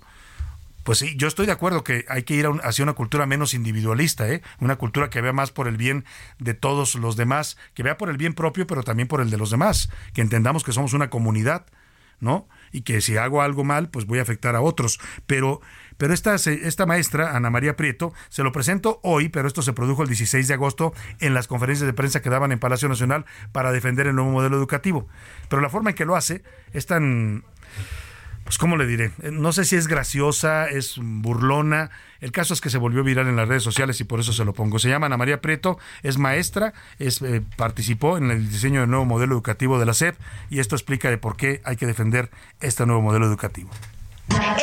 [SPEAKER 6] Pues sí, yo estoy de acuerdo que hay que ir hacia una cultura menos individualista, ¿eh? una cultura que vea más por el bien de todos los demás, que vea por el bien propio, pero también por el de los demás, que entendamos que somos una comunidad, ¿no? Y que si hago algo mal, pues voy a afectar a otros. Pero pero esta, esta maestra, Ana María Prieto, se lo presento hoy, pero esto se produjo el 16 de agosto en las conferencias de prensa que daban en Palacio Nacional para defender el nuevo modelo educativo. Pero la forma en que lo hace es tan pues cómo le diré, no sé si es graciosa, es burlona, el caso es que se volvió viral en las redes sociales y por eso se lo pongo. Se llama Ana María Prieto, es maestra, es, eh, participó en el diseño del nuevo modelo educativo de la SEP y esto explica de por qué hay que defender este nuevo modelo educativo.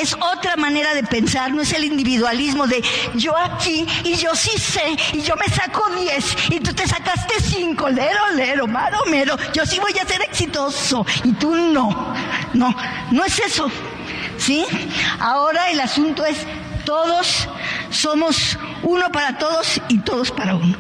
[SPEAKER 23] Es otra manera de pensar, no es el individualismo de yo aquí y yo sí sé y yo me saco 10 y tú te sacaste 5, lero, lero, maro, mero, yo sí voy a ser exitoso y tú no. No, no es eso. ¿Sí? Ahora el asunto es todos somos uno para todos y todos para uno.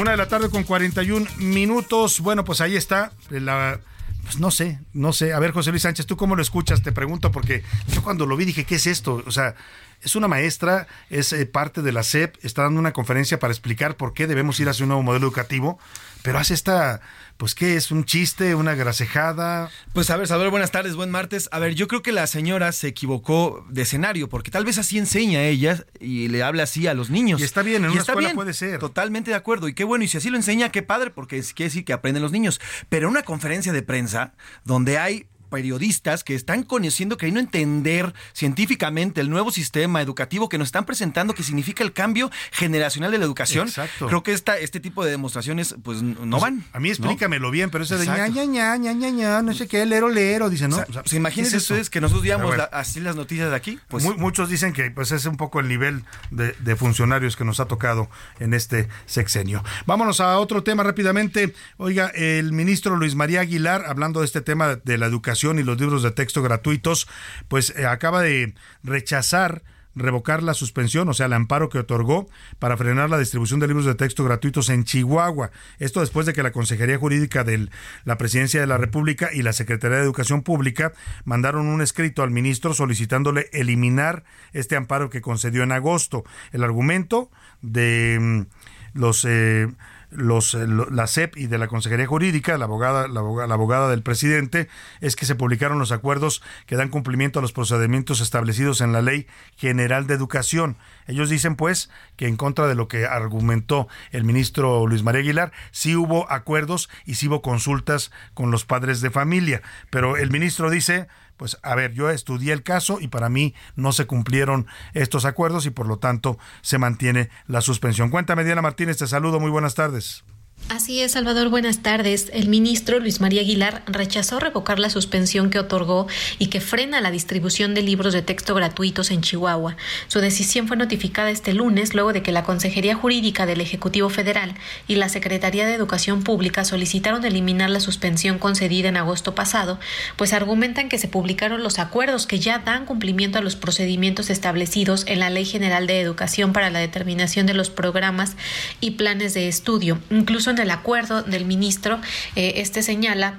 [SPEAKER 6] Una de la tarde con 41 minutos. Bueno, pues ahí está. La, pues no sé, no sé. A ver, José Luis Sánchez, ¿tú cómo lo escuchas? Te pregunto, porque yo cuando lo vi dije, ¿qué es esto? O sea, es una maestra, es eh, parte de la SEP, está dando una conferencia para explicar por qué debemos ir hacia un nuevo modelo educativo, pero hace esta, pues qué es, un chiste, una grasejada.
[SPEAKER 24] Pues a ver, Salvador, buenas tardes, buen martes. A ver, yo creo que la señora se equivocó de escenario, porque tal vez así enseña a ella y le habla así a los niños.
[SPEAKER 6] Y está bien, en una escuela puede ser.
[SPEAKER 24] Totalmente de acuerdo. Y qué bueno, y si así lo enseña, qué padre, porque es, quiere decir que aprenden los niños. Pero en una conferencia de prensa donde hay periodistas que están conociendo, queriendo entender científicamente el nuevo sistema educativo que nos están presentando, que significa el cambio generacional de la educación.
[SPEAKER 6] Exacto.
[SPEAKER 24] Creo que esta, este tipo de demostraciones, pues no van.
[SPEAKER 6] A mí explícamelo bien, pero ese de ña, ña, ña, ña, ña, ña, no sé qué, lero, lero, dice, ¿no?
[SPEAKER 24] O sea,
[SPEAKER 6] O sea,
[SPEAKER 24] pues imagínense
[SPEAKER 6] ¿qué es eso?
[SPEAKER 24] ustedes que nosotros digamos la- así las noticias de aquí. Pues
[SPEAKER 6] Mu- muchos dicen que pues es un poco el nivel de, de funcionarios que nos ha tocado en este sexenio. Vámonos a otro tema rápidamente. Oiga, el ministro Luis María Aguilar, hablando de este tema de la educación y los libros de texto gratuitos, pues eh, acaba de rechazar revocar la suspensión, o sea, el amparo que otorgó para frenar la distribución de libros de texto gratuitos en Chihuahua. Esto después de que la Consejería Jurídica de la Presidencia de la República y la Secretaría de Educación Pública mandaron un escrito al ministro solicitándole eliminar este amparo que concedió en agosto. El argumento de mm, los... eh, los, eh, la SEP y de la Consejería Jurídica, la abogada, la, aboga- la abogada del presidente, es que se publicaron los acuerdos que dan cumplimiento a los procedimientos establecidos en la Ley General de Educación. Ellos dicen, pues, que en contra de lo que argumentó el ministro Luis María Aguilar, sí hubo acuerdos y sí hubo consultas con los padres de familia. Pero el ministro dice, pues a ver, yo estudié el caso y para mí no se cumplieron estos acuerdos y por lo tanto se mantiene la suspensión. Cuéntame, Diana Martínez, te saludo, muy buenas tardes.
[SPEAKER 25] Así es, Salvador, buenas tardes. El ministro Luis María Aguilar rechazó revocar la suspensión que otorgó y que frena la distribución de libros de texto gratuitos en Chihuahua. Su decisión fue notificada este lunes luego de que la Consejería Jurídica del Ejecutivo Federal y la Secretaría de Educación Pública solicitaron eliminar la suspensión concedida en agosto pasado, pues argumentan que se publicaron los acuerdos que ya dan cumplimiento a los procedimientos establecidos en la Ley General de Educación para la determinación de los programas y planes de estudio, incluso en el acuerdo del ministro, eh, este señala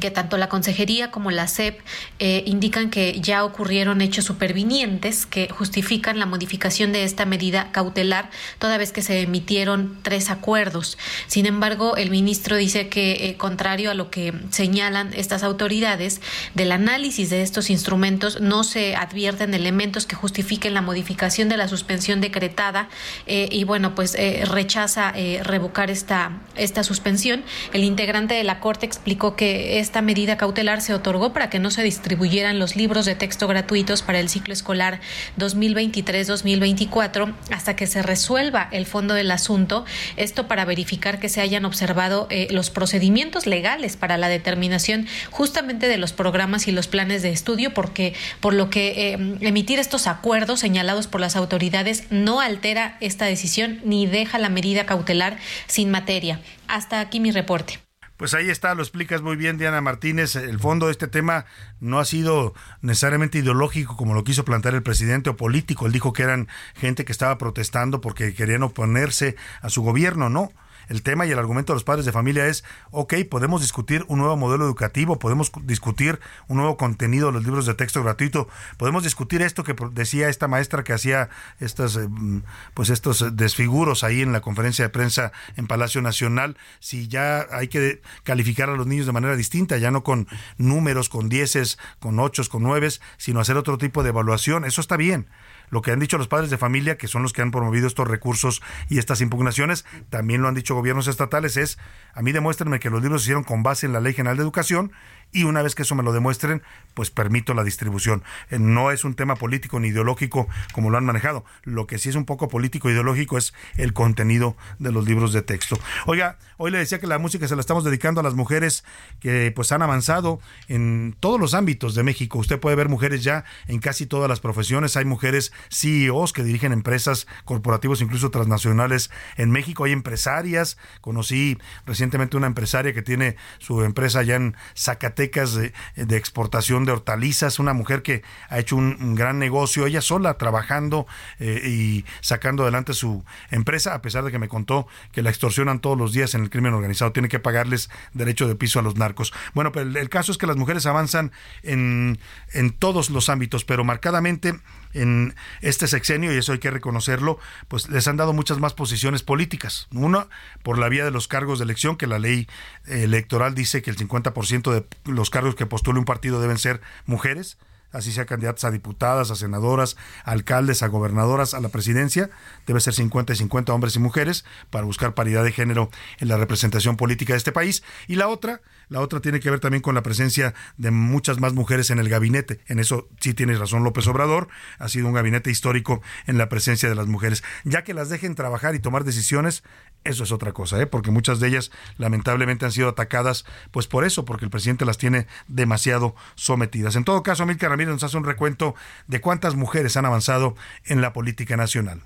[SPEAKER 25] que tanto la Consejería como la SEP eh, indican que ya ocurrieron hechos supervinientes que justifican la modificación de esta medida cautelar, toda vez que se emitieron tres acuerdos. Sin embargo, el ministro dice que, eh, contrario a lo que señalan estas autoridades, del análisis de estos instrumentos no se advierten elementos que justifiquen la modificación de la suspensión decretada eh, y, bueno, pues rechaza revocar esta, esta suspensión. El integrante de la Corte explicó que esta medida cautelar se otorgó para que no se distribuyeran los libros de texto gratuitos para el ciclo escolar 2023-2024 hasta que se resuelva el fondo del asunto. Esto para verificar que se hayan observado eh, los procedimientos legales para la determinación justamente de los programas y los planes de estudio, porque por lo que eh, emitir estos acuerdos señalados por las autoridades no altera esta decisión ni deja la medida cautelar sin materia. Hasta aquí mi reporte.
[SPEAKER 6] Pues ahí está, lo explicas muy bien, Diana Martínez. El fondo de este tema no ha sido necesariamente ideológico como lo quiso plantear el presidente o político. Él dijo que eran gente que estaba protestando porque querían oponerse a su gobierno, ¿no? El tema y el argumento de los padres de familia es, ok, podemos discutir un nuevo modelo educativo, podemos discutir un nuevo contenido de los libros de texto gratuito, podemos discutir esto que decía esta maestra que hacía estas, eh, mm, pues estos desfiguros ahí en la conferencia de prensa en Palacio Nacional, si ya hay que calificar a los niños de manera distinta, ya no con números, con dieces, con ochos, con nueves, sino hacer otro tipo de evaluación, eso está bien lo que han dicho los padres de familia, que son los que han promovido estos recursos y estas impugnaciones, también lo han dicho gobiernos estatales, es, a mí demuéstrenme que los libros se hicieron con base en la Ley General de Educación y una vez que eso me lo demuestren, pues permito la distribución. Eh, no es un tema político ni ideológico como lo han manejado. Lo que sí es un poco político e ideológico es el contenido de los libros de texto. Oiga, hoy le decía que la música se la estamos dedicando a las mujeres que pues han avanzado en todos los ámbitos de México. Usted puede ver mujeres ya en casi todas las profesiones. Hay mujeres CEOs que dirigen empresas corporativos, incluso transnacionales en México. Hay empresarias. Conocí recientemente una empresaria que tiene su empresa allá en Zacatecas de, exportación de hortalizas. Una mujer que ha hecho un, gran negocio, ella sola trabajando eh, y sacando adelante su empresa, a pesar de que me contó que la extorsionan todos los días en el crimen organizado. Tiene que pagarles derecho de piso a los narcos. Bueno, pero el, caso es que las mujeres avanzan en, en todos los ámbitos, pero marcadamente en este sexenio, y eso hay que reconocerlo, pues les han dado muchas más posiciones políticas. Uno, por la vía de los cargos de elección, que la ley electoral dice que el 50% de los cargos que postule un partido deben ser mujeres así sea candidatas a diputadas, a senadoras, a alcaldes, a gobernadoras, a la presidencia, debe ser 50 y 50 hombres y mujeres para buscar paridad de género en la representación política de este país. Y la otra, la otra tiene que ver también con la presencia de muchas más mujeres en el gabinete. En eso sí tiene razón López Obrador. Ha sido un gabinete histórico en la presencia de las mujeres. Ya que las dejen trabajar y tomar decisiones, eso es otra cosa, ¿eh? porque muchas de ellas lamentablemente han sido atacadas pues por eso, porque el presidente las tiene demasiado sometidas. En todo caso, Amílcar Ramírez nos hace un recuento de cuántas mujeres han avanzado en la política nacional.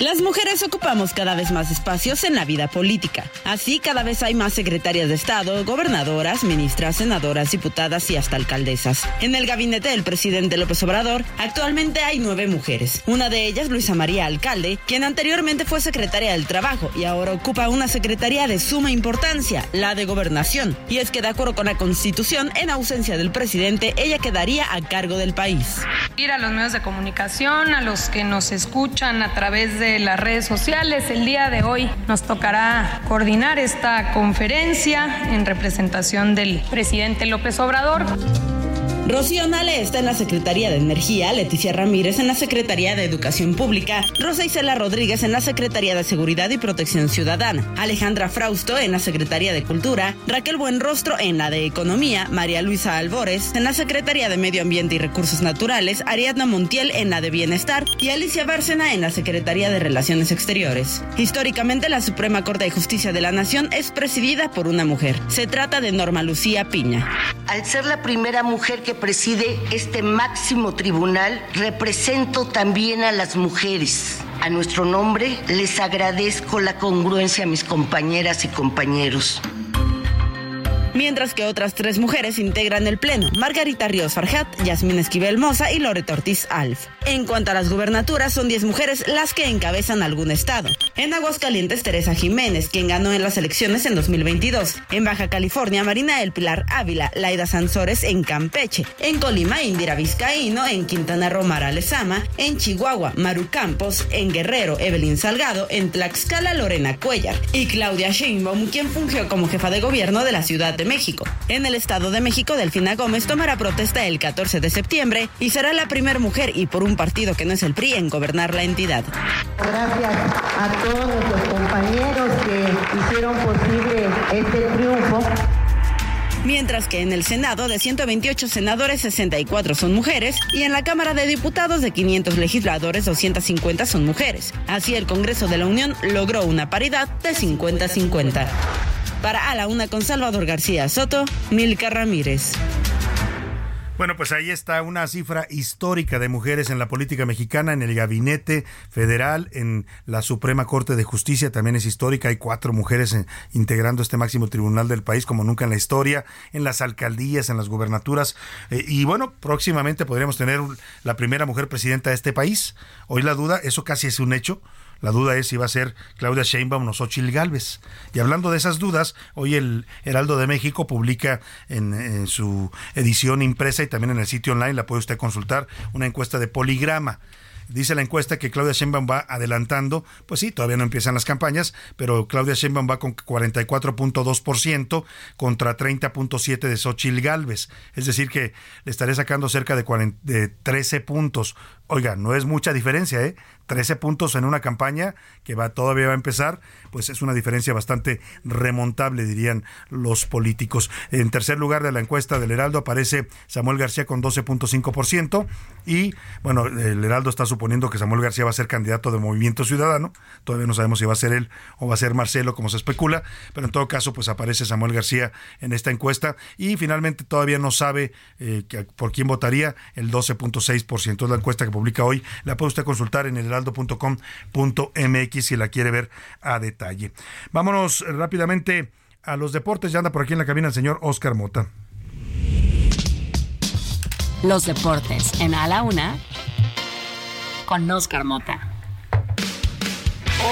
[SPEAKER 26] Las mujeres ocupamos cada vez más espacios en la vida política. Así, cada vez hay más secretarias de Estado, gobernadoras, ministras, senadoras, diputadas y hasta alcaldesas. En el gabinete del presidente López Obrador, actualmente hay nueve mujeres. Una de ellas, Luisa María Alcalde, quien anteriormente fue secretaria del Trabajo y ahora ocupa una secretaría de suma importancia, la de Gobernación. Y es que, de acuerdo con la Constitución, en ausencia del presidente, ella quedaría a cargo del país.
[SPEAKER 2] Ir a los medios de comunicación, a los que nos escuchan a través de las redes sociales. El día de hoy nos tocará coordinar esta conferencia en representación del presidente López Obrador.
[SPEAKER 26] Rocío Nale está en la Secretaría de Energía, Leticia Ramírez en la Secretaría de Educación Pública, Rosa Isela Rodríguez en la Secretaría de Seguridad y Protección Ciudadana, Alejandra Frausto en la Secretaría de Cultura, Raquel Buenrostro en la de Economía, María Luisa Albores en la Secretaría de Medio Ambiente y Recursos Naturales, Ariadna Montiel en la de Bienestar y Alicia Bárcena en la Secretaría de Relaciones Exteriores. Históricamente, la Suprema Corte de Justicia de la Nación es presidida por una mujer. Se trata de Norma Lucía Piña.
[SPEAKER 27] Al ser la primera mujer que preside este máximo tribunal, represento también a las mujeres. A nuestro nombre les agradezco la congruencia a mis compañeras y compañeros
[SPEAKER 26] mientras que otras tres mujeres integran el Pleno, Margarita Ríos Farjat, Yasmín Esquivel Moza y Loreto Ortiz Alf. En cuanto a las gubernaturas, son 10 mujeres las que encabezan algún estado. En Aguascalientes, Teresa Jiménez, quien ganó en las elecciones en 2022. En Baja California, Marina El Pilar Ávila, Laida Sansores en Campeche. En Colima, Indira Vizcaíno. En Quintana Roo, Mara Lezama. En Chihuahua, Maru Campos. En Guerrero, Evelyn Salgado. En Tlaxcala, Lorena Cuellar. Y Claudia Sheinbaum, quien fungió como jefa de gobierno de la Ciudad de México. En el Estado de México, Delfina Gómez tomará protesta el 14 de septiembre y será la primera mujer y por un partido que no es el PRI en gobernar la entidad.
[SPEAKER 27] Gracias a todos nuestros compañeros que hicieron posible este triunfo.
[SPEAKER 26] Mientras que en el Senado de 128 senadores 64 son mujeres y en la Cámara de Diputados de 500 legisladores 250 son mujeres. Así el Congreso de la Unión logró una paridad de 50-50. Para A la Una con Salvador García Soto, Milka Ramírez.
[SPEAKER 6] Bueno, pues ahí está una cifra histórica de mujeres en la política mexicana, en el gabinete federal, en la Suprema Corte de Justicia, también es histórica. Hay cuatro mujeres eh, integrando este máximo tribunal del país, como nunca en la historia, en las alcaldías, en las gubernaturas. Eh, y bueno, próximamente podríamos tener la primera mujer presidenta de este país. Hoy la duda, eso casi es un hecho. La duda es si va a ser Claudia Sheinbaum o Xochitl Galvez. Y hablando de esas dudas, hoy el Heraldo de México publica en, su edición impresa y también en el sitio online, la puede usted consultar, una encuesta de poligrama. Dice la encuesta que Claudia Sheinbaum va adelantando, pues sí, todavía no empiezan las campañas, pero Claudia Sheinbaum va con 44.2% contra 30.7 de Xochitl Galvez. Es decir, que le estaré sacando cerca de, de 13 puntos. Oiga, no es mucha diferencia, ¿eh? 13 puntos en una campaña que va todavía va a empezar, pues es una diferencia bastante remontable, dirían los políticos. En tercer lugar de la encuesta del Heraldo aparece Samuel García con 12.5% y bueno, el Heraldo está suponiendo que Samuel García va a ser candidato de Movimiento Ciudadano, todavía no sabemos si va a ser él o va a ser Marcelo como se especula, pero en todo caso pues aparece Samuel García en esta encuesta y finalmente todavía no sabe eh, por quién votaría el 12.6%, es la encuesta que publica hoy, la puede usted consultar en heraldo.com.mx si la quiere ver a detalle. Vámonos rápidamente a los deportes. Ya anda por aquí en la cabina el señor Oscar Mota.
[SPEAKER 7] Los deportes en A la Una con Oscar Mota.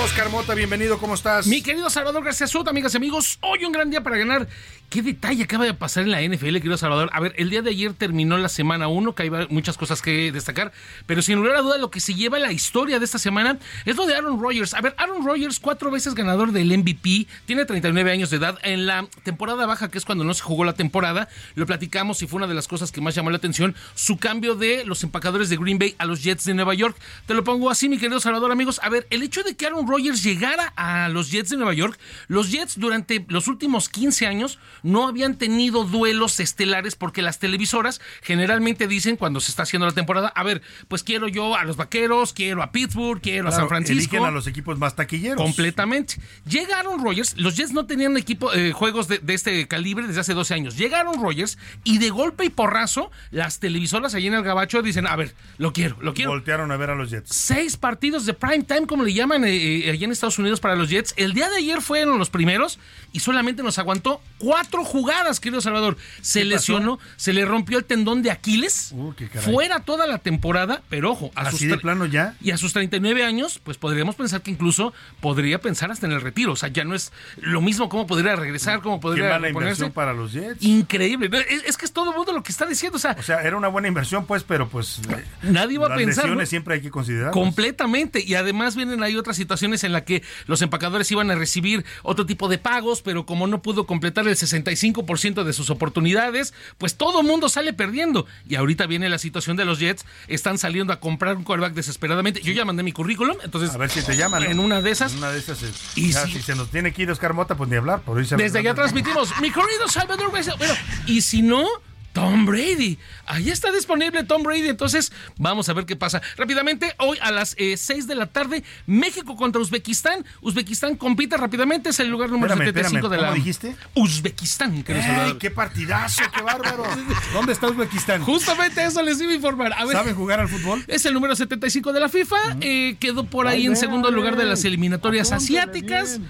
[SPEAKER 6] Oscar Mota, bienvenido, ¿cómo estás?
[SPEAKER 28] Mi querido Salvador García Soto, amigas y amigos, hoy un gran día para ganar. ¿Qué detalle acaba de pasar en la NFL, querido Salvador? A ver, el día de ayer terminó la semana 1, que hay muchas cosas que destacar, pero sin lugar a duda lo que se lleva la historia de esta semana es lo de Aaron Rodgers. A ver, Aaron Rodgers, cuatro veces ganador del MVP, tiene 39 años de edad. En la temporada baja, que es cuando no se jugó la temporada, lo platicamos y fue una de las cosas que más llamó la atención, su cambio de los empacadores de Green Bay a los Jets de Nueva York. Te lo pongo así, mi querido Salvador, amigos. A ver, el hecho de que Aaron Rodgers llegara a los Jets de Nueva York, los Jets durante los últimos 15 años no habían tenido duelos estelares porque las televisoras generalmente dicen cuando se está haciendo la temporada, a ver, pues quiero yo a los Vaqueros, quiero a Pittsburgh, quiero a San Francisco.
[SPEAKER 6] Eligen a los equipos más taquilleros.
[SPEAKER 28] Completamente. Llegaron Rogers, los Jets no tenían equipo, eh, juegos de, este calibre desde hace 12 años. Llegaron Rogers y de golpe y porrazo las televisoras allí en el Gabacho dicen, a ver, lo quiero, lo quiero.
[SPEAKER 6] Voltearon a ver a los Jets.
[SPEAKER 28] Seis partidos de prime time, como le llaman eh, eh, allí en Estados Unidos para los Jets. El día de ayer fueron los primeros y solamente nos aguantó cuatro jugadas, querido Salvador. Se lesionó, se le rompió el tendón de Aquiles. Uh, fuera toda la temporada, pero ojo,
[SPEAKER 6] a sus de plano ya.
[SPEAKER 28] Y a sus 39 años, pues podríamos pensar que incluso podría pensar hasta en el retiro. O sea, ya no es lo mismo cómo podría regresar, cómo podría
[SPEAKER 6] Qué mala inversión para los Jets.
[SPEAKER 28] Increíble. Es, que es todo el mundo lo que está diciendo. O sea,
[SPEAKER 6] o sea, era una buena inversión, pues, pero pues
[SPEAKER 28] nadie va a pensar.
[SPEAKER 6] Lesiones siempre hay que considerar.
[SPEAKER 28] Completamente. Y además vienen ahí otras situaciones situaciones en la que los empacadores iban a recibir otro tipo de pagos, pero como no pudo completar el 65% de sus oportunidades, pues todo mundo sale perdiendo. Y ahorita viene la situación de los Jets, están saliendo a comprar un quarterback desesperadamente. Yo ya mandé mi currículum, entonces
[SPEAKER 6] A ver si te llaman.
[SPEAKER 28] en una de esas.
[SPEAKER 6] En una de esas.
[SPEAKER 28] Y
[SPEAKER 6] ya,
[SPEAKER 28] si-
[SPEAKER 6] si se nos tiene que ir Oscar Mota, pues ni hablar. Por irse a-
[SPEAKER 28] Desde allá transmitimos, mi querido Salvador. Bueno, y si no, Tom Brady. Ahí está disponible Tom Brady. Entonces, vamos a ver qué pasa. Rápidamente, hoy a las 6 de la tarde, México contra Uzbekistán. Uzbekistán compite rápidamente, es el lugar número
[SPEAKER 6] Espérame,
[SPEAKER 28] 75
[SPEAKER 6] espérame,
[SPEAKER 28] de la.
[SPEAKER 6] ¿cómo dijiste?
[SPEAKER 28] Uzbekistán, querido
[SPEAKER 6] ¡Ey,
[SPEAKER 28] Salvador.
[SPEAKER 6] qué partidazo, qué bárbaro! ¿Dónde está Uzbekistán?
[SPEAKER 28] Justamente eso les iba a informar. A ver,
[SPEAKER 6] ¿Saben jugar al fútbol?
[SPEAKER 28] Es el número 75 de la FIFA. eh, quedó por ahí
[SPEAKER 6] Ay,
[SPEAKER 28] en segundo lugar de las eliminatorias asiáticas.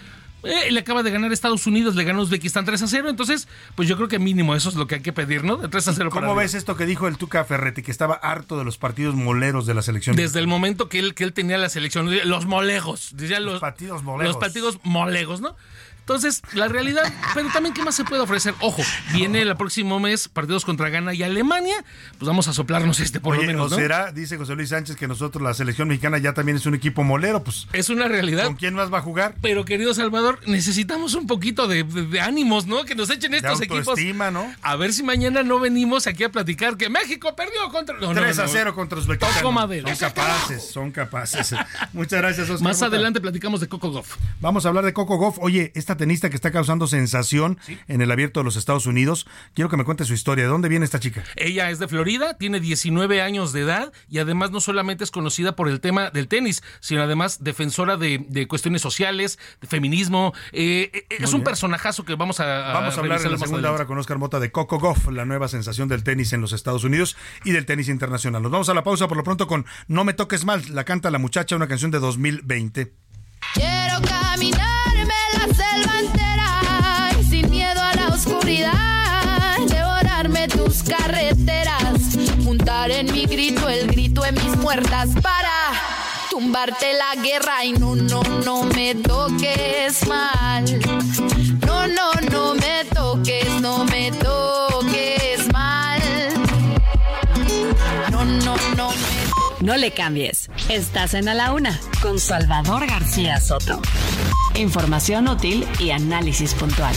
[SPEAKER 28] Eh, le acaba de ganar Estados Unidos, le ganó Uzbekistán 3 a 0. Entonces, pues yo creo que mínimo eso es lo que hay que pedir, ¿no? De 3 a 0 para
[SPEAKER 6] ¿Cómo
[SPEAKER 28] arriba.
[SPEAKER 6] ves esto que dijo el Tuca Ferretti, que estaba harto de los partidos moleros de la selección?
[SPEAKER 28] Desde el momento que él, que él tenía la selección, los molegos, decía los,
[SPEAKER 6] partidos molegos.
[SPEAKER 28] Los partidos molegos, ¿no? Entonces, la realidad, pero también, ¿qué más se puede ofrecer? Ojo, viene el próximo mes partidos contra Ghana y Alemania, pues vamos a soplarnos este por
[SPEAKER 6] Oye,
[SPEAKER 28] lo menos,
[SPEAKER 6] ¿o
[SPEAKER 28] ¿no?
[SPEAKER 6] será, dice José Luis Sánchez, que nosotros, la selección mexicana, ya también es un equipo molero? Pues,
[SPEAKER 28] Es una realidad.
[SPEAKER 6] ¿con quién más va a jugar?
[SPEAKER 28] Pero querido Salvador, necesitamos un poquito de, de- de ánimos, ¿no? Que nos echen estos
[SPEAKER 6] de
[SPEAKER 28] equipos.
[SPEAKER 6] ¿no?
[SPEAKER 28] A ver si mañana no venimos aquí a platicar que México perdió contra. No, no,
[SPEAKER 6] 3 a
[SPEAKER 28] no.
[SPEAKER 6] 0 contra Uzbekistán.
[SPEAKER 28] Toco madera.
[SPEAKER 6] Son capaces, son capaces. Muchas gracias, Oscar.
[SPEAKER 28] Más adelante platicamos de Coco Goff.
[SPEAKER 6] Vamos a hablar de Coco Goff. Oye, esta tenista que está causando sensación en el abierto de los Estados Unidos. Quiero que me cuente su historia. ¿De dónde viene esta chica?
[SPEAKER 28] Ella es de Florida, tiene 19 años de edad y además no solamente es conocida por el tema del tenis, sino además defensora de, de cuestiones sociales, de feminismo. Eh, eh, es
[SPEAKER 6] Muy
[SPEAKER 28] un
[SPEAKER 6] bien.
[SPEAKER 28] personajazo que vamos a,
[SPEAKER 6] Vamos a hablar en la segunda
[SPEAKER 28] adelante.
[SPEAKER 6] hora con Oscar Mota de Coco Goff, la nueva sensación del tenis en los Estados Unidos y del tenis internacional. Nos vamos a la pausa por lo pronto con No me toques mal. La canta la muchacha, una canción de 2020.
[SPEAKER 29] Quiero caminarme oscuridad, devorarme tus carreteras, juntar en mi grito el grito en mis puertas para tumbarte la guerra y no, no, no me toques mal. No, no, no me toques, no me toques mal. No, no, no me
[SPEAKER 7] No le cambies. Estás en A la Una con Salvador García Soto. Información útil y análisis puntual.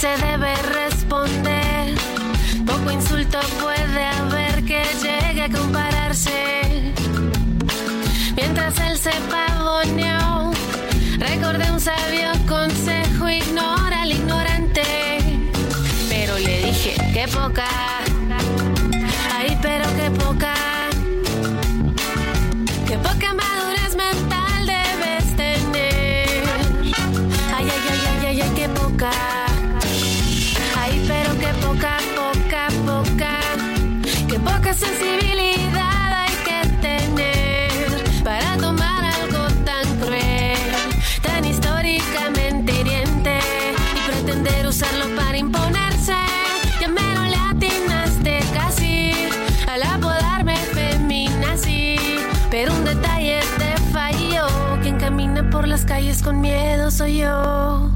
[SPEAKER 29] Se debe responder. Poco insulto puede haber que llegue a compararse. Mientras él se pavoneó, recordé un sabio poca sensibilidad hay que tener para tomar algo tan cruel, tan históricamente hiriente y pretender usarlo para imponerse. Ya me lo le atinaste casi al apodarme feminazi, pero un detalle te falló. Quien camina por las calles con miedo soy yo.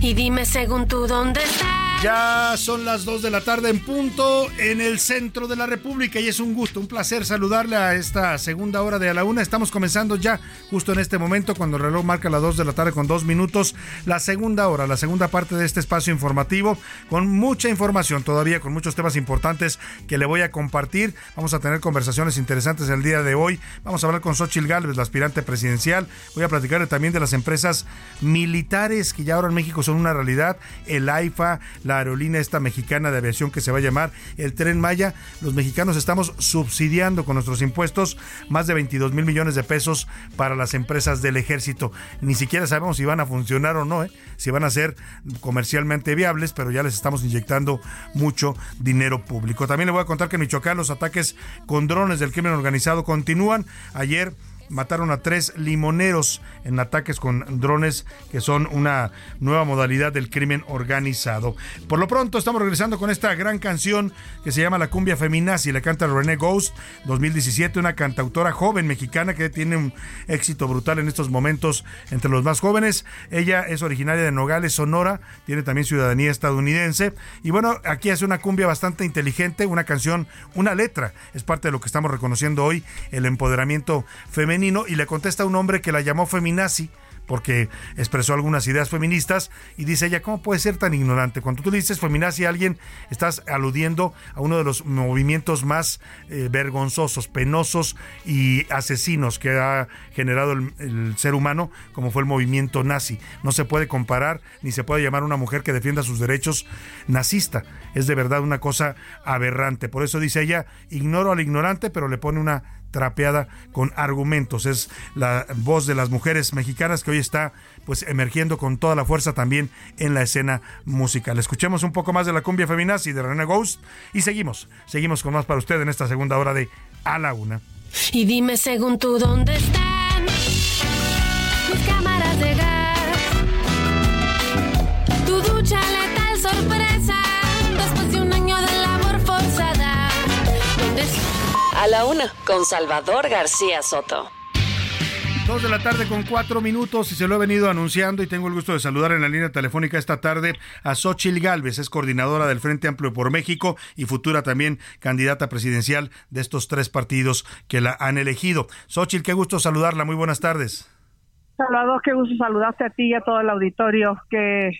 [SPEAKER 29] Y dime según tú dónde estás.
[SPEAKER 6] Ya son las 2 de la tarde en punto en el centro de la República y es un gusto, un placer saludarle a esta segunda hora de a la una. Estamos comenzando ya justo en este momento cuando el reloj marca las 2 de la tarde con dos minutos, la segunda hora, la segunda parte de este espacio informativo con mucha información todavía, con muchos temas importantes que le voy a compartir. Vamos a tener conversaciones interesantes el día de hoy. Vamos a hablar con Xochil Gálvez, la aspirante presidencial. Voy a platicarle también de las empresas militares que ya ahora en México son una realidad. El AIFA, la aerolínea esta mexicana de aviación que se va a llamar el Tren Maya. Los mexicanos estamos subsidiando con nuestros impuestos más de 22 mil millones de pesos para las empresas del ejército. Ni siquiera sabemos si van a funcionar o no, ¿eh? si van a ser comercialmente viables, pero ya les estamos inyectando mucho dinero público. También le voy a contar que en Michoacán los ataques con drones del crimen organizado continúan. Ayer mataron a tres limoneros en ataques con drones, que son una nueva modalidad del crimen organizado. Por lo pronto, estamos regresando con esta gran canción que se llama La Cumbia Feminazi. La canta René Ghost, 2017, una cantautora joven mexicana que tiene un éxito brutal en estos momentos entre los más jóvenes. Ella es originaria de Nogales, Sonora, tiene también ciudadanía estadounidense. Y bueno, aquí hace una cumbia bastante inteligente, una canción, una letra. Es parte de lo que estamos reconociendo hoy, el empoderamiento femenino y le contesta a un hombre que la llamó feminazi porque expresó algunas ideas feministas y dice ella, ¿cómo puede ser tan ignorante? Cuando tú le dices feminazi a alguien, estás aludiendo a uno de los movimientos más eh, vergonzosos, penosos y asesinos que ha generado el, ser humano, como fue el movimiento nazi. No se puede comparar ni se puede llamar a una mujer que defienda sus derechos nazista. Es de verdad una cosa aberrante. Por eso dice ella, ignoro al ignorante, pero le pone una trapeada con argumentos. Es la voz de las mujeres mexicanas que hoy está pues emergiendo con toda la fuerza también en la escena musical. Escuchemos un poco más de la cumbia feminazi de René Ghost y seguimos, seguimos con más para usted en esta segunda hora de A la Una.
[SPEAKER 29] Y dime según tú dónde están
[SPEAKER 19] A la una, con Salvador García Soto.
[SPEAKER 6] Dos de la tarde con cuatro minutos y se lo he venido anunciando y tengo el gusto de saludar en la línea telefónica esta tarde a Xochil Gálvez, es coordinadora del Frente Amplio por México y futura también candidata presidencial de estos tres partidos que la han elegido. Xochil, qué gusto saludarla, muy buenas tardes.
[SPEAKER 30] Salvador, qué gusto saludarte a ti y a todo el auditorio que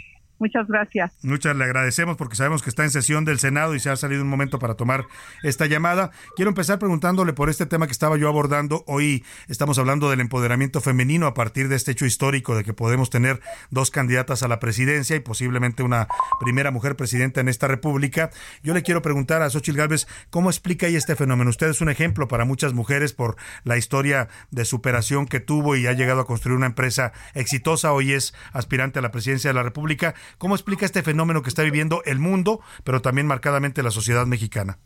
[SPEAKER 30] Muchas gracias.
[SPEAKER 6] Muchas le agradecemos porque sabemos que está en sesión del Senado y se ha salido un momento para tomar esta llamada. Quiero empezar preguntándole por este tema que estaba yo abordando. Hoy estamos hablando del empoderamiento femenino a partir de este hecho histórico de que podemos tener dos candidatas a la presidencia y posiblemente una primera mujer presidenta en esta república. Yo le quiero preguntar a Xochitl Gálvez cómo explica ahí este fenómeno. Usted es un ejemplo para muchas mujeres por la historia de superación que tuvo y ha llegado a construir una empresa exitosa. Hoy es aspirante a la presidencia de la república. ¿Cómo explica este fenómeno que está viviendo el mundo, pero también marcadamente la sociedad mexicana?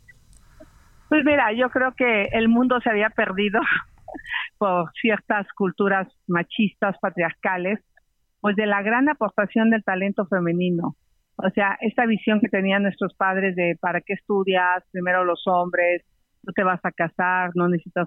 [SPEAKER 30] Pues mira, yo creo que el mundo se había perdido por ciertas culturas machistas, patriarcales, pues de la gran aportación del talento femenino. O sea, esta visión que tenían nuestros padres de para qué estudias, primero los hombres, no te vas a casar, no necesitas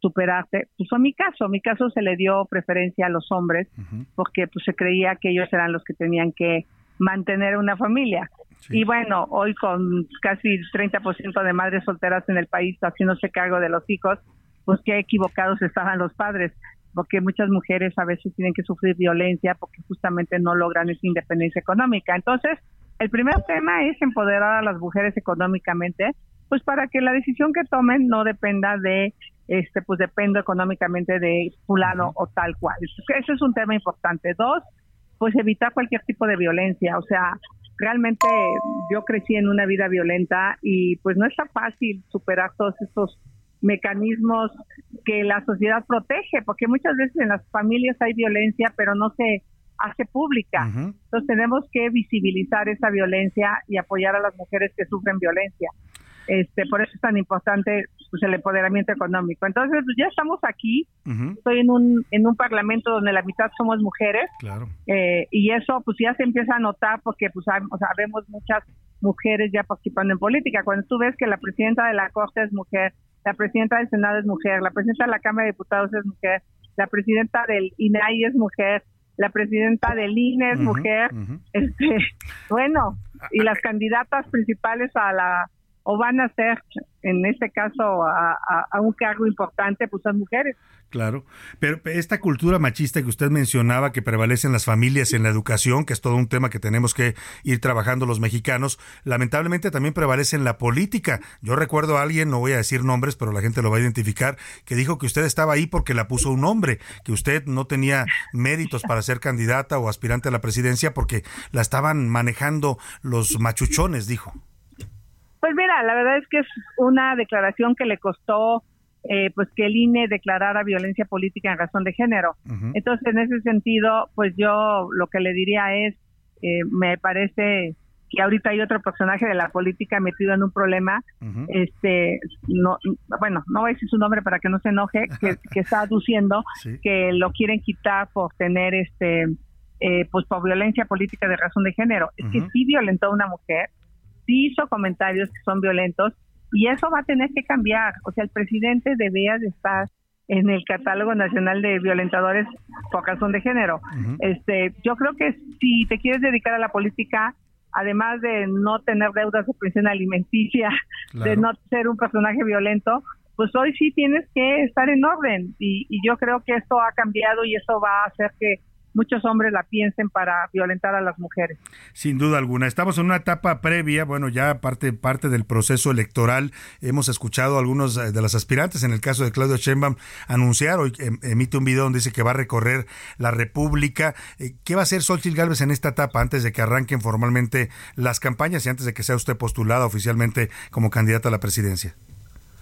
[SPEAKER 30] superarte. Pues fue mi caso, mi caso se le dio preferencia a los hombres porque pues se creía que ellos eran los que tenían que mantener una familia. Y bueno, hoy con casi 30% de madres solteras en el país haciéndose cargo de los hijos, pues qué equivocados estaban los padres, porque muchas mujeres a veces tienen que sufrir violencia porque justamente no logran esa independencia económica. Entonces, el primer tema es empoderar a las mujeres económicamente, pues para que la decisión que tomen no dependa de este pues dependo económicamente de fulano o tal cual. Eso es un tema importante. Dos, pues evitar cualquier tipo de violencia. O sea, realmente yo crecí en una vida violenta y pues no es tan fácil superar todos estos mecanismos que la sociedad protege, porque muchas veces en las familias hay violencia, pero no se hace pública. Entonces tenemos que visibilizar esa violencia y apoyar a las mujeres que sufren violencia. Este, por eso es tan importante pues, el empoderamiento económico. Entonces, pues, ya estamos aquí. Estoy en un en un parlamento donde la mitad somos mujeres. Eh, y eso pues ya se empieza a notar porque pues o sea, vemos muchas mujeres ya participando en política. Cuando tú ves que la presidenta de la Corte es mujer, la presidenta del Senado es mujer, la presidenta de la Cámara de Diputados es mujer, la presidenta del INAI es mujer, la presidenta del INE es mujer, este, bueno, y las candidatas principales a la o van a ser, en este caso, a, un cargo importante, pues son mujeres.
[SPEAKER 6] Claro, pero esta cultura machista que usted mencionaba que prevalece en las familias en la educación, que es todo un tema que tenemos que ir trabajando los mexicanos, lamentablemente también prevalece en la política. Yo recuerdo a alguien, no voy a decir nombres, pero la gente lo va a identificar, que dijo que usted estaba ahí porque la puso un hombre, que usted no tenía méritos para ser candidata o aspirante a la presidencia porque la estaban manejando los machuchones, dijo.
[SPEAKER 30] Pues mira, la verdad es que es una declaración que le costó eh, pues que el INE declarara violencia política en razón de género. Entonces, en ese sentido, pues yo lo que le diría es, eh, me parece que ahorita hay otro personaje de la política metido en un problema, este, no, bueno, no voy a decir su nombre para que no se enoje, que, que está aduciendo que lo quieren quitar por tener este, eh, pues por violencia política de razón de género. Es que sí violentó a una mujer, sí hizo comentarios que son violentos y eso va a tener que cambiar. O sea, el presidente debía de estar en el catálogo nacional de violentadores por razón de género. Este, yo creo que si te quieres dedicar a la política, además de no tener deudas de pensión alimenticia,
[SPEAKER 31] Claro.
[SPEAKER 30] de no ser un personaje violento, pues hoy sí tienes que estar en orden. Y, y yo creo que esto ha cambiado y eso va a hacer que muchos hombres la piensen para violentar a las mujeres.
[SPEAKER 6] Sin duda alguna. Estamos en una etapa previa, bueno, ya parte, parte del proceso electoral. Hemos escuchado a algunos eh, de las aspirantes, en el caso de Claudio Sheinbaum, anunciar, hoy em- emite un video donde dice que va a recorrer la República. Eh, ¿Qué va a hacer Xochitl Gálvez en esta etapa antes de que arranquen formalmente las campañas y antes de que sea usted postulada oficialmente como candidata a la presidencia?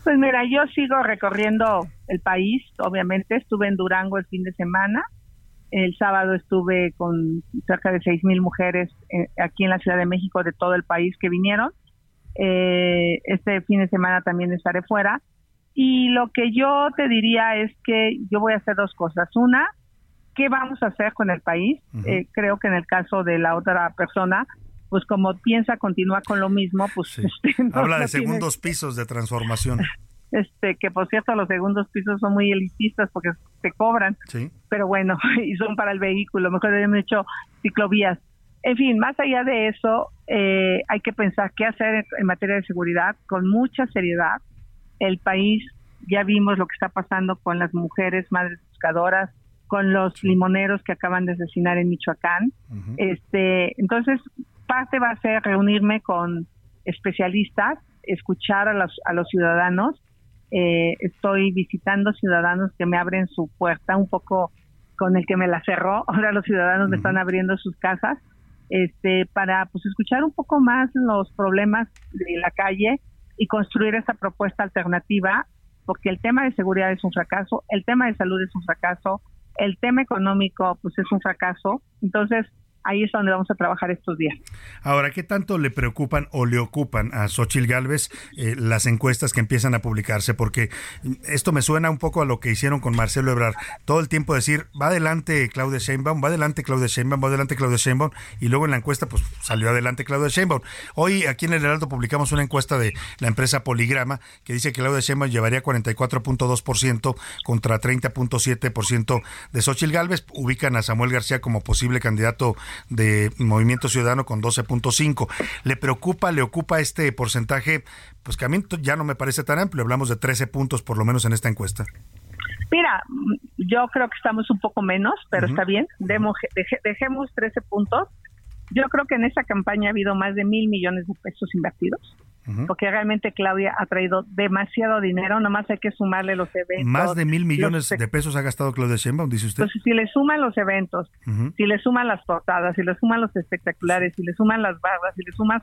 [SPEAKER 30] Pues mira, yo sigo recorriendo el país, obviamente. Estuve en Durango el fin de semana. El sábado estuve con cerca de seis mil mujeres eh, aquí en la Ciudad de México de todo el país que vinieron. Eh, este fin de semana también estaré fuera. Y lo que yo te diría es que yo voy a hacer dos cosas. Una, ¿qué vamos a hacer con el país? Eh, creo que en el caso de la otra persona, pues como piensa continuar con lo mismo, pues este, no-
[SPEAKER 6] Habla
[SPEAKER 30] no
[SPEAKER 6] de
[SPEAKER 30] tiene-
[SPEAKER 6] segundos pisos de transformación.
[SPEAKER 30] este que por cierto los segundos pisos son muy elitistas porque te cobran
[SPEAKER 6] Sí.
[SPEAKER 30] pero bueno y son para el vehículo mejor habían hecho ciclovías. En fin más allá de eso eh, hay que pensar qué hacer en, en materia de seguridad con mucha seriedad. El país ya vimos lo que está pasando con las mujeres madres buscadoras con los limoneros que acaban de asesinar en Michoacán. Este entonces parte va a ser reunirme con especialistas escuchar a los a los ciudadanos eh, estoy visitando ciudadanos que me abren su puerta un poco con el que me la cerró. Ahora los ciudadanos me están abriendo sus casas este, para pues escuchar un poco más los problemas de la calle y construir esa propuesta alternativa, porque el tema de seguridad es un fracaso, el tema de salud es un fracaso, el tema económico pues es un fracaso. Entonces, ahí es donde vamos a trabajar estos días.
[SPEAKER 6] Ahora, ¿qué tanto le preocupan o le ocupan a Xochil Gálvez eh, las encuestas que empiezan a publicarse? Porque esto me suena un poco a lo que hicieron con Marcelo Ebrard. Todo el tiempo decir, va adelante Claudia Sheinbaum, va adelante Claudia Sheinbaum, va adelante Claudia Sheinbaum, y luego en la encuesta pues salió adelante Claudia Sheinbaum. Hoy aquí en el Heraldo publicamos una encuesta de la empresa Poligrama que dice que Claudia Sheinbaum llevaría 44.2% contra 30.7% de Xochil Gálvez. Ubican a Samuel García como posible candidato de Movimiento Ciudadano con 12.5. ¿Le preocupa, le ocupa este porcentaje? Pues que a mí ya no me parece tan amplio. Hablamos de 13 puntos por lo menos en esta encuesta.
[SPEAKER 30] Mira, yo creo que estamos un poco menos, pero está bien. Demo- deje- dejemos 13 puntos. Yo creo que en esta campaña ha habido más de mil millones de pesos invertidos, porque realmente Claudia ha traído demasiado dinero, nomás hay que sumarle los eventos.
[SPEAKER 6] Más de mil millones
[SPEAKER 30] los-
[SPEAKER 6] de pesos ha gastado Claudia Sheinbaum, dice usted.
[SPEAKER 30] Pues si le suman los eventos, si le suman las portadas, si le suman los espectaculares, si le suman las barras, si le sumas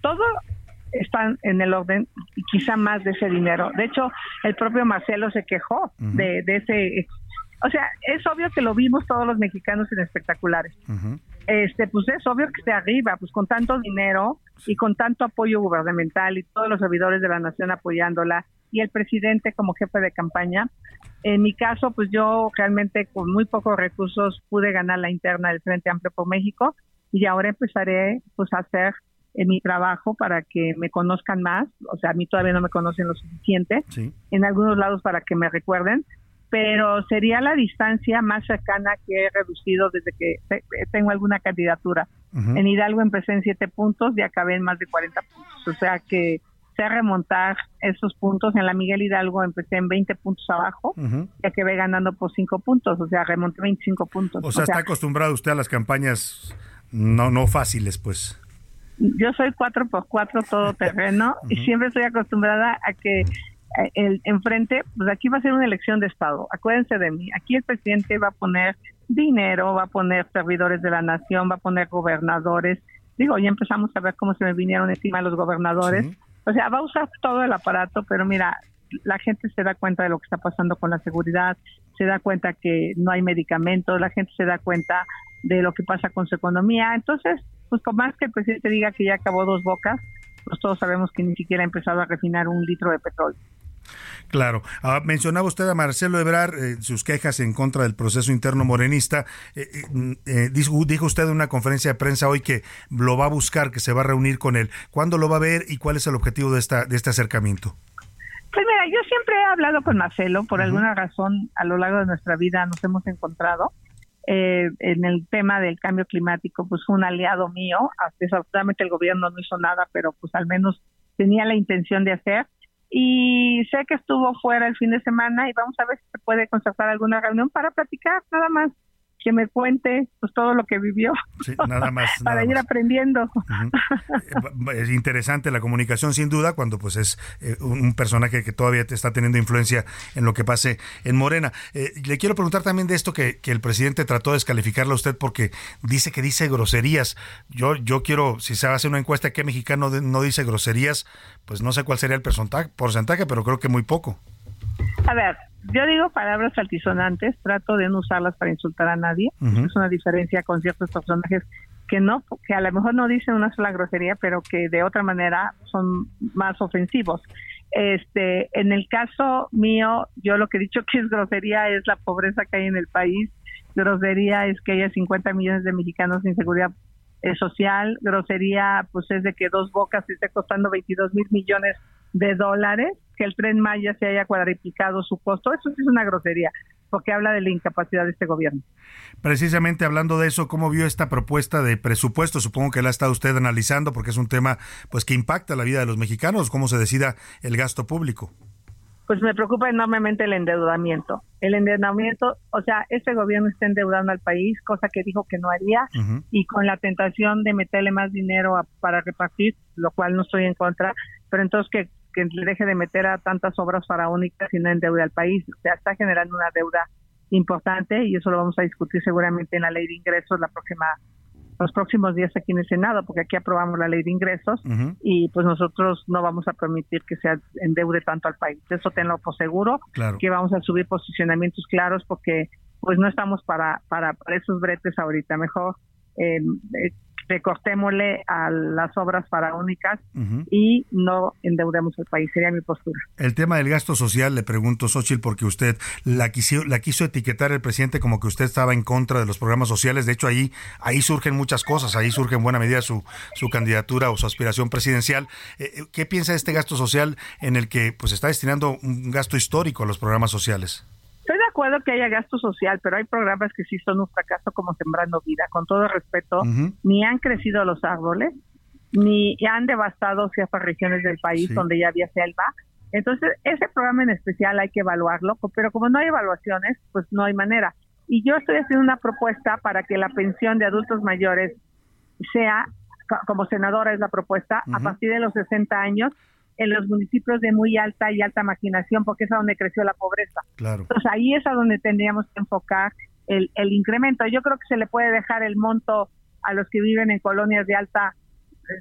[SPEAKER 30] todo están en el orden y quizá más de ese dinero. De hecho, el propio Marcelo se quejó de, de ese... O sea, es obvio que lo vimos todos los mexicanos en espectaculares. Este, pues es obvio que esté arriba, pues con tanto dinero y con tanto apoyo gubernamental y todos los servidores de la nación apoyándola y el presidente como jefe de campaña. En mi caso, pues yo realmente con muy pocos recursos pude ganar la interna del Frente Amplio por México y ahora empezaré pues a hacer eh, mi trabajo para que me conozcan más, o sea, a mí todavía no me conocen lo suficiente, en algunos lados para que me recuerden, pero sería la distancia más cercana que he reducido desde que te- tengo alguna candidatura. En Hidalgo empecé en 7 puntos y acabé en más de 40 puntos. O sea que sé remontar esos puntos. En la Miguel Hidalgo empecé en 20 puntos abajo
[SPEAKER 6] Ujú.
[SPEAKER 30] y acabé ganando por 5 puntos. O sea, remonté 25 puntos.
[SPEAKER 6] O sea, está acostumbrado usted a las campañas no, no fáciles, pues.
[SPEAKER 30] yo soy 4 por 4 todo terreno y siempre estoy acostumbrada a que el enfrente, pues aquí va a ser una elección de Estado. Acuérdense de mí. Aquí el presidente va a poner dinero, va a poner servidores de la nación, va a poner gobernadores. Digo, ya empezamos a ver cómo se me vinieron encima los gobernadores. O sea, va a usar todo el aparato, pero mira, la gente se da cuenta de lo que está pasando con la seguridad, se da cuenta que no hay medicamentos, la gente se da cuenta de lo que pasa con su economía. Entonces, pues por más que el presidente diga que ya acabó dos bocas, pues todos sabemos que ni siquiera ha empezado a refinar un litro de petróleo.
[SPEAKER 6] Claro. Ah, mencionaba usted a Marcelo Ebrard eh, sus quejas en contra del proceso interno morenista. Eh, eh, mm, eh, dijo, dijo usted en una conferencia de prensa hoy que lo va a buscar, que se va a reunir con él. ¿Cuándo lo va a ver y cuál es el objetivo de, esta, de este acercamiento?
[SPEAKER 30] Pues mira, yo siempre he hablado con Marcelo, por alguna razón a lo largo de nuestra vida nos hemos encontrado. Eh, en el tema del cambio climático, pues fue un aliado mío. Desafortunadamente el gobierno no hizo nada, pero pues al menos tenía la intención de hacer. Y sé que estuvo fuera el fin de semana y vamos a ver si se puede concertar alguna reunión para platicar, nada más que me cuente pues todo lo que vivió
[SPEAKER 6] Sí, nada más.
[SPEAKER 30] para
[SPEAKER 6] nada
[SPEAKER 30] ir
[SPEAKER 6] más.
[SPEAKER 30] aprendiendo.
[SPEAKER 6] Es interesante la comunicación, sin duda, cuando pues es eh, un personaje que todavía te está teniendo influencia en lo que pase en Morena. Eh, le quiero preguntar también de esto que, que el presidente trató de descalificarle a usted porque dice que dice groserías. Yo, yo quiero, si se hace una encuesta, ¿qué mexicano no dice groserías? Pues no sé cuál sería el porcentaje pero creo que muy poco.
[SPEAKER 30] A ver, yo digo palabras altisonantes, trato de no usarlas para insultar a nadie. Es una diferencia con ciertos personajes que no, que a lo mejor no dicen una sola grosería, pero que de otra manera son más ofensivos. Este, en el caso mío, yo lo que he dicho que es grosería es la pobreza que hay en el país. Grosería es que haya 50 millones de mexicanos sin seguridad eh, social. Grosería, pues es de que Dos Bocas esté costando 22 mil millones de dólares, que el tren Maya se haya cuadriplicado su costo. Eso sí es una grosería, porque habla de la incapacidad de este gobierno.
[SPEAKER 6] Precisamente hablando de eso, ¿cómo vio esta propuesta de presupuesto? Supongo que la ha estado usted analizando porque es un tema pues que impacta la vida de los mexicanos, cómo se decida el gasto público.
[SPEAKER 30] Pues me preocupa enormemente el endeudamiento. El endeudamiento, o sea, este gobierno está endeudando al país, cosa que dijo que no haría, y con la tentación de meterle más dinero a- para repartir, lo cual no estoy en contra, pero entonces que, que le deje de meter a tantas obras faraónicas y no endeude al país. O sea, está generando una deuda importante y eso lo vamos a discutir seguramente en la ley de ingresos la próxima los próximos días aquí en el Senado, porque aquí aprobamos la ley de ingresos y pues nosotros no vamos a permitir que se endeude tanto al país. Eso tenlo por seguro,
[SPEAKER 6] Claro.
[SPEAKER 30] que vamos a subir posicionamientos claros porque pues no estamos para, para, para esos bretes ahorita. Mejor eh, eh, recortémosle a las obras faraónicas
[SPEAKER 6] Ujú.
[SPEAKER 30] y no endeudemos al país. Sería mi postura.
[SPEAKER 6] El tema del gasto social, le pregunto, Xochitl, porque usted la quiso, la quiso etiquetar el presidente como que usted estaba en contra de los programas sociales. De hecho, ahí, ahí surgen muchas cosas, ahí surge en buena medida su, su candidatura o su aspiración presidencial. Eh, eh, ¿Qué piensa de este gasto social en el que pues está destinando un gasto histórico a los programas sociales?
[SPEAKER 30] Acuerdo que haya gasto social, pero hay programas que sí son un fracaso como Sembrando Vida. Con todo respeto, ni han crecido los árboles, ni han devastado ciertas regiones del país
[SPEAKER 6] Sí.
[SPEAKER 30] donde ya había selva. Entonces, ese programa en especial hay que evaluarlo, pero como no hay evaluaciones, pues no hay manera. Y yo estoy haciendo una propuesta para que la pensión de adultos mayores sea, co- como senadora es la propuesta, a partir de los 60 años en los municipios de muy alta y alta marginación, porque es a donde creció la pobreza.
[SPEAKER 6] Claro.
[SPEAKER 30] Entonces ahí es a donde tendríamos que enfocar el, el incremento. Yo creo que se le puede dejar el monto a los que viven en colonias de alta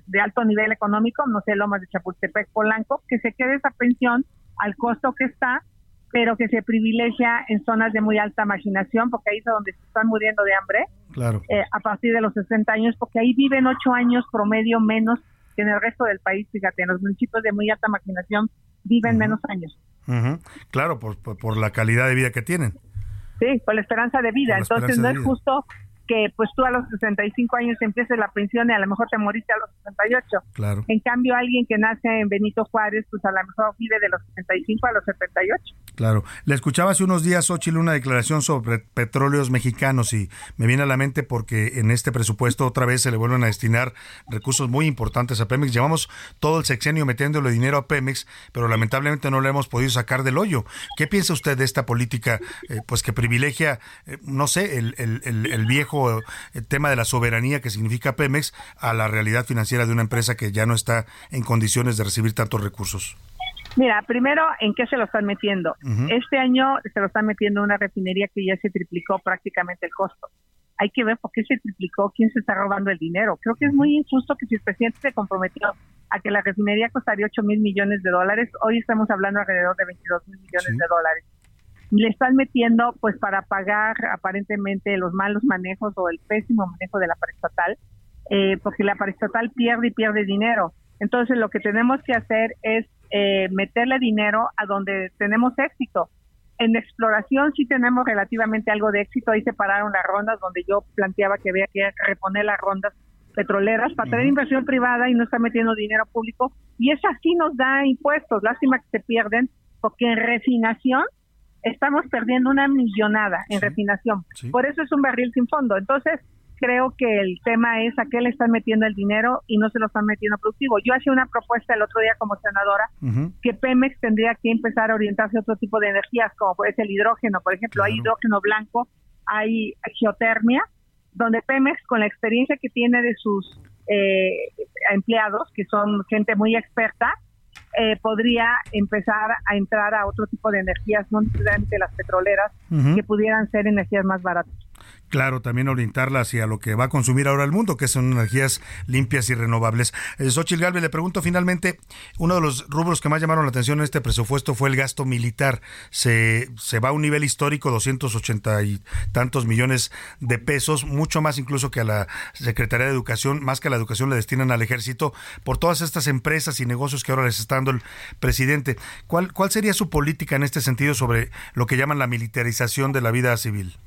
[SPEAKER 30] de alto nivel económico, no sé, Lomas de Chapultepec, Polanco, que se quede esa pensión al costo que está, pero que se privilegia en zonas de muy alta marginación, porque ahí es a donde se están muriendo de hambre,
[SPEAKER 6] Claro.
[SPEAKER 30] eh, a partir de los 60 años, porque ahí viven ocho años promedio menos que en el resto del país. Fíjate, en los municipios de muy alta marginación viven menos años.
[SPEAKER 6] Ujú. Claro, por, por, por la calidad de vida que tienen.
[SPEAKER 30] Sí, por la esperanza de vida. Entonces no es justo que pues tú a los 65 años empieces la pensión y a lo mejor te moriste a los 68.
[SPEAKER 6] Claro.
[SPEAKER 30] En cambio, alguien que nace en Benito Juárez, pues a lo mejor vive de los 65 a los 78.
[SPEAKER 6] Claro. Le escuchaba hace unos días, Xochitl, una declaración sobre petróleos mexicanos y me viene a la mente porque en este presupuesto otra vez se le vuelven a destinar recursos muy importantes a Pemex. Llevamos todo el sexenio metiéndole dinero a Pemex, pero lamentablemente no le hemos podido sacar del hoyo. ¿Qué piensa usted de esta política eh, pues que privilegia, eh, no sé, el, el, el, el viejo el tema de la soberanía que significa Pemex a la realidad financiera de una empresa que ya no está en condiciones de recibir tantos recursos?
[SPEAKER 30] Mira, primero, ¿en qué se lo están metiendo? Este año se lo están metiendo una refinería que ya se triplicó prácticamente el costo. Hay que ver por qué se triplicó, quién se está robando el dinero. Creo que es muy injusto que si el presidente se comprometió a que la refinería costaría 8 mil millones de dólares, hoy estamos hablando alrededor de 22 mil millones de dólares le están metiendo pues para pagar aparentemente los malos manejos o el pésimo manejo de la paraestatal, eh, porque la paraestatal pierde y pierde dinero. Entonces lo que tenemos que hacer es eh, meterle dinero a donde tenemos éxito. En exploración sí tenemos relativamente algo de éxito, ahí se pararon las rondas donde yo planteaba que había que reponer las rondas petroleras para tener inversión privada y no está metiendo dinero público y eso sí nos da impuestos, lástima que se pierden porque en refinación estamos perdiendo una millonada en refinación. Por eso es un barril sin fondo. Entonces, creo que el tema es a qué le están metiendo el dinero y no se lo están metiendo productivo. Yo hacía una propuesta el otro día como senadora que Pemex tendría que empezar a orientarse a otro tipo de energías, como es el hidrógeno, por ejemplo, hay hidrógeno blanco, hay geotermia, donde Pemex, con la experiencia que tiene de sus eh, empleados, que son gente muy experta, eh, podría empezar a entrar a otro tipo de energías, no necesariamente las petroleras, que pudieran ser energías más baratas
[SPEAKER 6] claro, también orientarla hacia lo que va a consumir ahora el mundo, que son energías limpias y renovables. Eh, Xochitl le pregunto finalmente, uno de los rubros que más llamaron la atención en este presupuesto fue el gasto militar. Se, se va a un nivel histórico, 280 y tantos millones de pesos, mucho más incluso que a la Secretaría de Educación, más que a la educación le destinan al ejército, por todas estas empresas y negocios que ahora les está dando el presidente. ¿Cuál, cuál sería su política en este sentido sobre lo que llaman la militarización de la vida civil?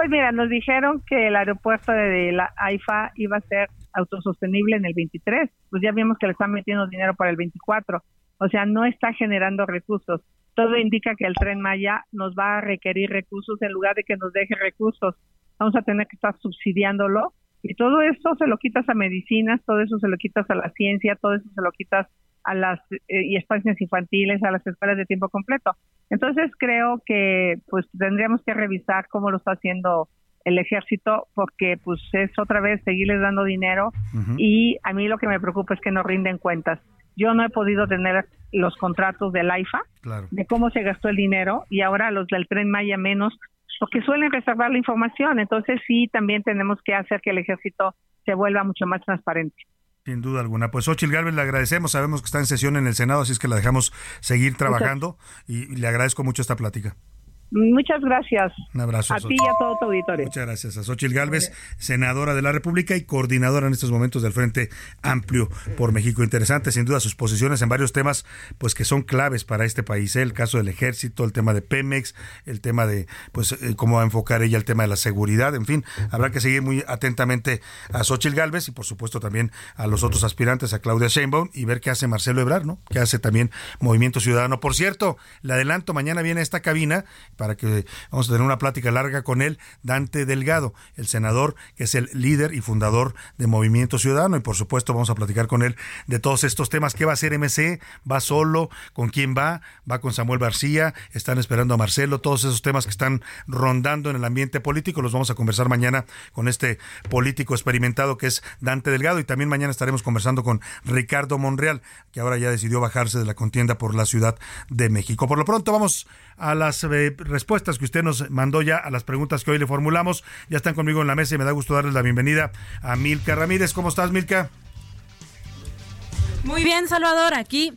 [SPEAKER 30] Pues mira, nos dijeron que el aeropuerto de la AIFA iba a ser autosostenible en el 23, pues ya vimos que le están metiendo dinero para el 24, o sea, no está generando recursos. Todo indica que el tren Maya nos va a requerir recursos en lugar de que nos deje recursos. Vamos a tener que estar subsidiándolo y todo eso se lo quitas a medicinas, todo eso se lo quitas a la ciencia, todo eso se lo quitas a las eh, y estancias infantiles, a las escuelas de tiempo completo. Entonces creo que pues tendríamos que revisar cómo lo está haciendo el ejército porque pues es otra vez seguirles dando dinero y a mí lo que me preocupa es que no rinden cuentas. Yo no he podido tener los contratos del AIFA de cómo se gastó el dinero y ahora los del tren Maya menos porque suelen reservar la información. Entonces sí, también tenemos que hacer que el ejército se vuelva mucho más transparente.
[SPEAKER 6] Sin duda alguna. Pues Ochil Galvez le agradecemos, sabemos que está en sesión en el Senado, así es que la dejamos seguir trabajando y le agradezco mucho esta plática.
[SPEAKER 30] Muchas gracias.
[SPEAKER 6] Un abrazo.
[SPEAKER 30] A ti y a todo tu auditorio.
[SPEAKER 6] Muchas gracias. A Xochil Gálvez, senadora de la República y coordinadora en estos momentos del Frente Amplio por México. Interesante, sin duda, sus posiciones en varios temas, pues que son claves para este país. ¿eh? El caso del ejército, el tema de Pemex, el tema de, pues, eh, cómo va a enfocar ella el tema de la seguridad. En fin, habrá que seguir muy atentamente a Xochil Gálvez y, por supuesto, también a los otros aspirantes, a Claudia Sheinbaum, y ver qué hace Marcelo Ebrard, ¿no? Que hace también Movimiento Ciudadano. Por cierto, le adelanto, mañana viene a esta cabina para que vamos a tener una plática larga con él, Dante Delgado, el senador que es el líder y fundador de Movimiento Ciudadano y por supuesto vamos a platicar con él de todos estos temas. ¿Qué va a hacer MC? ¿Va solo? ¿Con quién va? ¿Va con Samuel García? ¿Están esperando a Marcelo? Todos esos temas que están rondando en el ambiente político los vamos a conversar mañana con este político experimentado que es Dante Delgado y también mañana estaremos conversando con Ricardo Monreal, que ahora ya decidió bajarse de la contienda por la Ciudad de México. Por lo pronto vamos a las eh, respuestas que usted nos mandó ya a las preguntas que hoy le formulamos. Ya están conmigo en la mesa y me da gusto darles la bienvenida a Milka Ramírez. ¿Cómo estás, Milka?
[SPEAKER 31] Muy bien, Salvador, aquí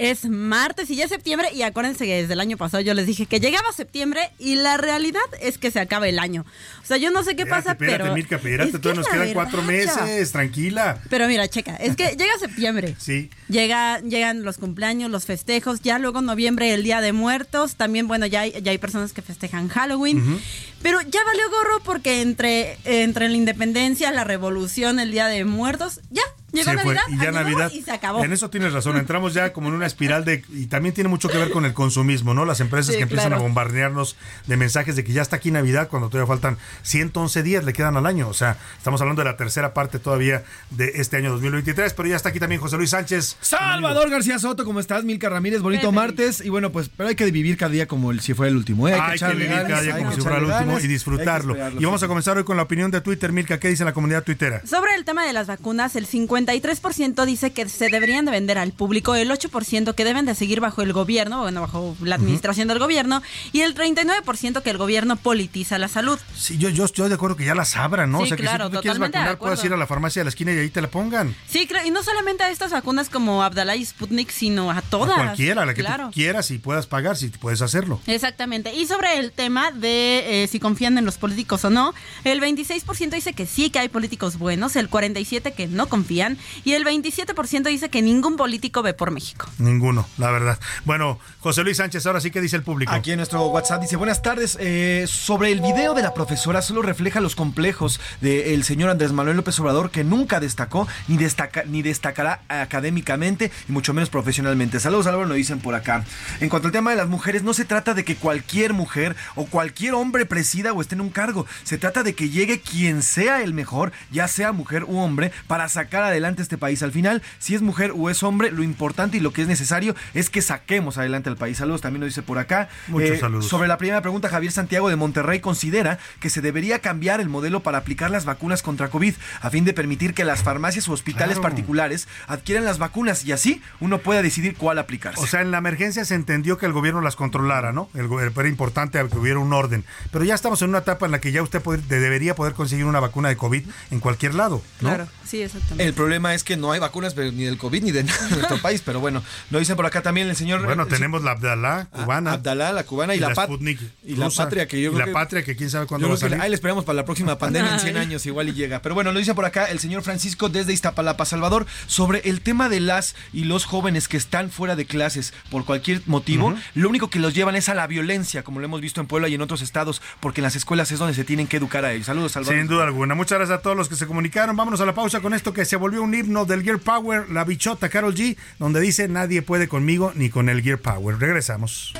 [SPEAKER 31] Es martes y ya es septiembre y acuérdense que desde el año pasado yo les dije que llegaba septiembre y la realidad es que se acaba el año. O sea, yo no sé qué pasa,
[SPEAKER 6] espérate,
[SPEAKER 31] pero...
[SPEAKER 6] Mirka, espérate,
[SPEAKER 31] es
[SPEAKER 6] todavía nos quedan cuatro meses, tranquila.
[SPEAKER 31] Pero mira, checa, es que llega septiembre.
[SPEAKER 6] Sí.
[SPEAKER 31] Llega, llegan los cumpleaños, los festejos, ya luego noviembre el Día de Muertos, también bueno, ya hay, ya hay personas que festejan Halloween, pero ya valió gorro porque entre, entre la independencia, la revolución, el Día de Muertos, ya llegó
[SPEAKER 6] Se fue,
[SPEAKER 31] Navidad,
[SPEAKER 6] y ya
[SPEAKER 31] Año Nuevo
[SPEAKER 6] Navidad.
[SPEAKER 31] y se acabó.
[SPEAKER 6] En eso tienes razón. Entramos ya como en una espiral de. Y también tiene mucho que ver con el consumismo, ¿no? Las empresas
[SPEAKER 31] Sí,
[SPEAKER 6] que empiezan
[SPEAKER 31] claro.
[SPEAKER 6] a bombardearnos de mensajes de que ya está aquí Navidad cuando todavía faltan 111 días, le quedan al año. O sea, estamos hablando de la tercera parte todavía de este año 2023. Pero ya está aquí también José Luis Sánchez.
[SPEAKER 24] Salvador García Soto, ¿cómo estás? Milka Ramírez, bonito martes. Y bueno, pues, pero hay que vivir cada día como el, si fuera el último. ¿eh?
[SPEAKER 6] Hay que
[SPEAKER 24] echarle
[SPEAKER 6] vivir
[SPEAKER 24] ganas,
[SPEAKER 6] cada día como si fuera el último y disfrutarlo. Y vamos
[SPEAKER 24] sí.
[SPEAKER 6] a comenzar hoy con la opinión de Twitter, Milka. ¿Qué dice la comunidad tuitera?
[SPEAKER 31] Sobre el tema de las vacunas, el 53% dice que se deberían de vender al público, el 8% que deben de seguir bajo el gobierno, bueno, bajo la administración del gobierno, y el 39% que el gobierno politiza la salud.
[SPEAKER 6] Sí, yo, yo estoy de acuerdo que ya las abran, ¿no?
[SPEAKER 31] Sí,
[SPEAKER 6] o sea, que
[SPEAKER 31] claro,
[SPEAKER 6] si tú te quieres vacunar, puedes ir a la farmacia de la esquina y ahí te la pongan.
[SPEAKER 31] Sí, y no solamente a estas vacunas como Abdalá y Sputnik, sino a todas.
[SPEAKER 6] A cualquiera, a la que
[SPEAKER 31] claro.
[SPEAKER 6] tú quieras y puedas pagar, si puedes hacerlo.
[SPEAKER 31] Exactamente. Y sobre el tema de eh, si confían en los políticos o no, el 26% dice que sí, que hay políticos buenos, el 47% que no confían y el 27% dice que ningún político ve por México.
[SPEAKER 6] Ninguno, la verdad. Bueno, José Luis Sánchez, ahora sí que dice el público.
[SPEAKER 24] Aquí en nuestro WhatsApp dice, buenas tardes, eh, sobre el video de la profesora solo refleja los complejos del señor Andrés Manuel López Obrador que nunca destacó ni, destaca, ni destacará académicamente y mucho menos profesionalmente. Saludos Álvaro, nos dicen por acá. En cuanto al tema de las mujeres, no se trata de que cualquier mujer o cualquier hombre presida o esté en un cargo, se trata de que llegue quien sea el mejor, ya sea mujer u hombre, para sacar adelante este país. Al final, si es mujer o es hombre, lo importante y lo que es necesario es que saquemos adelante al país. Saludos también nos dice por acá. Eh,
[SPEAKER 6] Muchos saludos.
[SPEAKER 24] Sobre la primera pregunta, Javier Santiago de Monterrey considera que se debería cambiar el modelo para aplicar las vacunas contra COVID a fin de permitir que las farmacias o hospitales
[SPEAKER 6] Claro.
[SPEAKER 24] particulares adquieran las vacunas y así uno pueda decidir cuál aplicarse.
[SPEAKER 6] O sea, en la emergencia se entendió que el gobierno las controlara, ¿no? El, era importante que hubiera un orden. Pero ya estamos en una etapa en la que ya usted poder- de- debería poder conseguir una vacuna de COVID en cualquier lado, ¿no?
[SPEAKER 31] Sí, exactamente.
[SPEAKER 24] El problema es que no hay vacunas pero ni del COVID ni de nada en nuestro país, pero bueno, lo dicen por acá también el señor.
[SPEAKER 6] Bueno,
[SPEAKER 24] el-
[SPEAKER 6] tenemos la Abdalá cubana.
[SPEAKER 24] Abdalá, la cubana y, la, pat-
[SPEAKER 6] Sputnik
[SPEAKER 24] y la
[SPEAKER 6] rusa,
[SPEAKER 24] patria que yo
[SPEAKER 6] y
[SPEAKER 24] creo
[SPEAKER 6] la
[SPEAKER 24] que-
[SPEAKER 6] patria que quién sabe cuándo va a
[SPEAKER 24] que
[SPEAKER 6] salir.
[SPEAKER 24] ahí le esperamos para la próxima pandemia en 100
[SPEAKER 31] Ay.
[SPEAKER 24] años, igual y llega. Pero bueno, lo dice por acá el señor Francisco desde Iztapalapa, Salvador, sobre el tema de las y los jóvenes que están fuera de clases por cualquier motivo. Lo único que los llevan es a la violencia, como lo hemos visto en Puebla y en otros estados, porque en las escuelas es donde se tienen que educar a ellos. Saludos, Salvador.
[SPEAKER 6] Sin duda alguna. Muchas gracias a todos los que se comunicaron. Vámonos a la pausa con esto que se volvió un himno del Gear Power, la bichota Carol G, donde dice nadie puede conmigo ni con el Gear Power. Regresamos.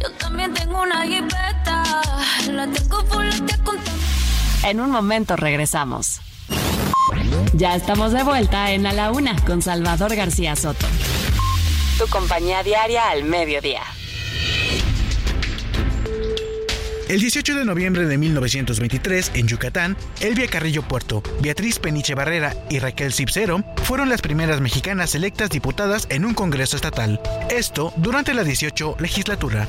[SPEAKER 29] Yo también tengo una jipeta, la tengo con
[SPEAKER 7] En un momento regresamos. Ya estamos de vuelta en A la Una con Salvador García Soto. Tu compañía diaria al mediodía.
[SPEAKER 11] El 18 de noviembre de 1923, en Yucatán, Elvia Carrillo Puerto, Beatriz Peniche Barrera y Raquel Cipcero fueron las primeras mexicanas electas diputadas en un Congreso estatal. Esto durante la 18 legislatura.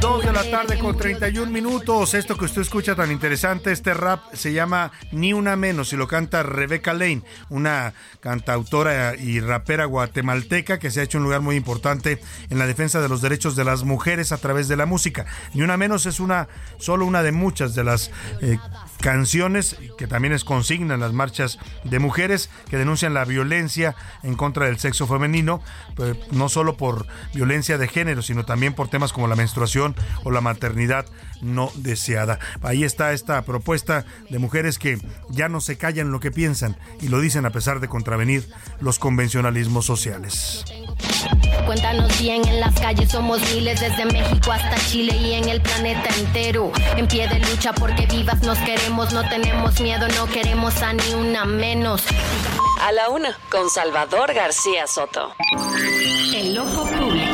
[SPEAKER 6] Dos de la tarde con 31 minutos. Esto que usted escucha tan interesante, este rap se llama Ni Una Menos y lo canta Rebecca Lane, una cantautora y rapera guatemalteca que se ha hecho un lugar muy importante en la defensa de los derechos de las mujeres a través de la música. Ni Una Menos es una, solo una de muchas de las eh, canciones que también es consigna en las marchas de mujeres que denuncian la violencia en contra del sexo femenino, pues, no solo por violencia de género, sino también por temas como la menstruación o la maternidad no deseada. Ahí está esta propuesta de mujeres que ya no se callan lo que piensan y lo dicen a pesar de contravenir los convencionalismos sociales.
[SPEAKER 32] Cuéntanos bien, en las calles somos miles, desde México hasta Chile y en el planeta entero. En pie de lucha porque vivas nos queremos, no tenemos miedo, no queremos a ni una menos.
[SPEAKER 19] A la una, con Salvador García Soto.
[SPEAKER 7] El ojo público.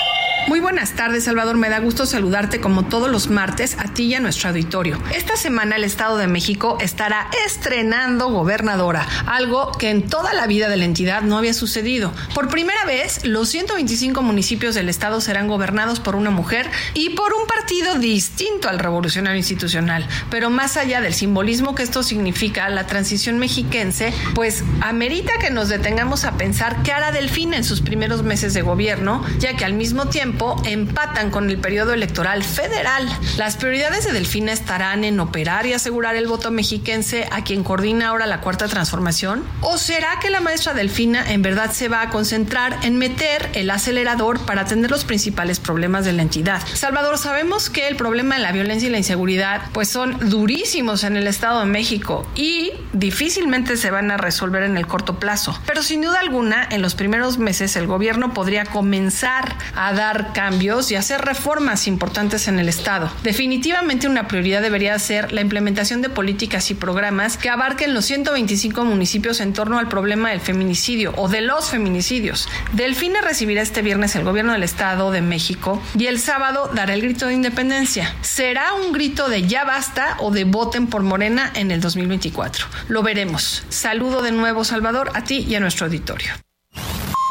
[SPEAKER 33] Muy buenas tardes, Salvador. Me da gusto saludarte como todos los martes a ti y a nuestro auditorio. Esta semana el Estado de México estará estrenando gobernadora, algo que en toda la vida de la entidad no había sucedido. Por primera vez, los 125 municipios del Estado serán gobernados por una mujer y por un partido distinto al revolucionario institucional. Pero más allá del simbolismo que esto significa, la transición mexiquense, pues amerita que nos detengamos a pensar qué hará Delfín en sus primeros meses de gobierno, ya que al mismo tiempo empatan con el periodo electoral federal. Las prioridades de Delfina estarán en operar y asegurar el voto mexiquense a quien coordina ahora la cuarta transformación. ¿O será que la maestra Delfina en verdad se va a concentrar en meter el acelerador para atender los principales problemas de la entidad? Salvador, sabemos que el problema de la violencia y la inseguridad pues son durísimos en el Estado de México y difícilmente se van a resolver en el corto plazo. Pero sin duda alguna, en los primeros meses el gobierno podría comenzar a dar cambios y hacer reformas importantes en el Estado. Definitivamente una prioridad debería ser la implementación de políticas y programas que abarquen los 125 municipios en torno al problema del feminicidio o de los feminicidios. Delfina recibirá este viernes el gobierno del Estado de México y el sábado dará el grito de independencia. ¿Será un grito de ya basta o de voten por Morena en el 2024? Lo veremos. Saludo de nuevo, Salvador, a ti y a nuestro auditorio.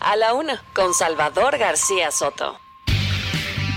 [SPEAKER 19] A la una, con Salvador García Soto.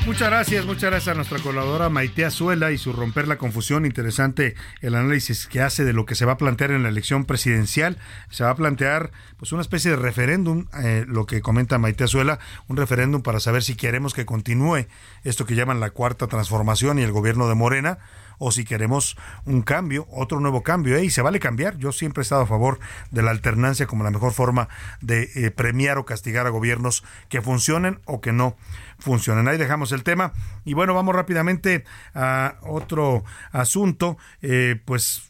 [SPEAKER 6] Muchas gracias, muchas gracias a nuestra colaboradora Maite Azuela y su romper la confusión. Interesante el análisis que hace de lo que se va a plantear en la elección presidencial. Se va a plantear pues una especie de referéndum, eh, lo que comenta Maite Azuela, un referéndum para saber si queremos que continúe esto que llaman la cuarta transformación y el gobierno de Morena o si queremos un cambio, otro nuevo cambio. ¿eh? Y se vale cambiar. Yo siempre he estado a favor de la alternancia como la mejor forma de eh, premiar o castigar a gobiernos que funcionen o que no funcionen. Ahí dejamos el tema. Y bueno, vamos rápidamente a otro asunto. Eh, pues,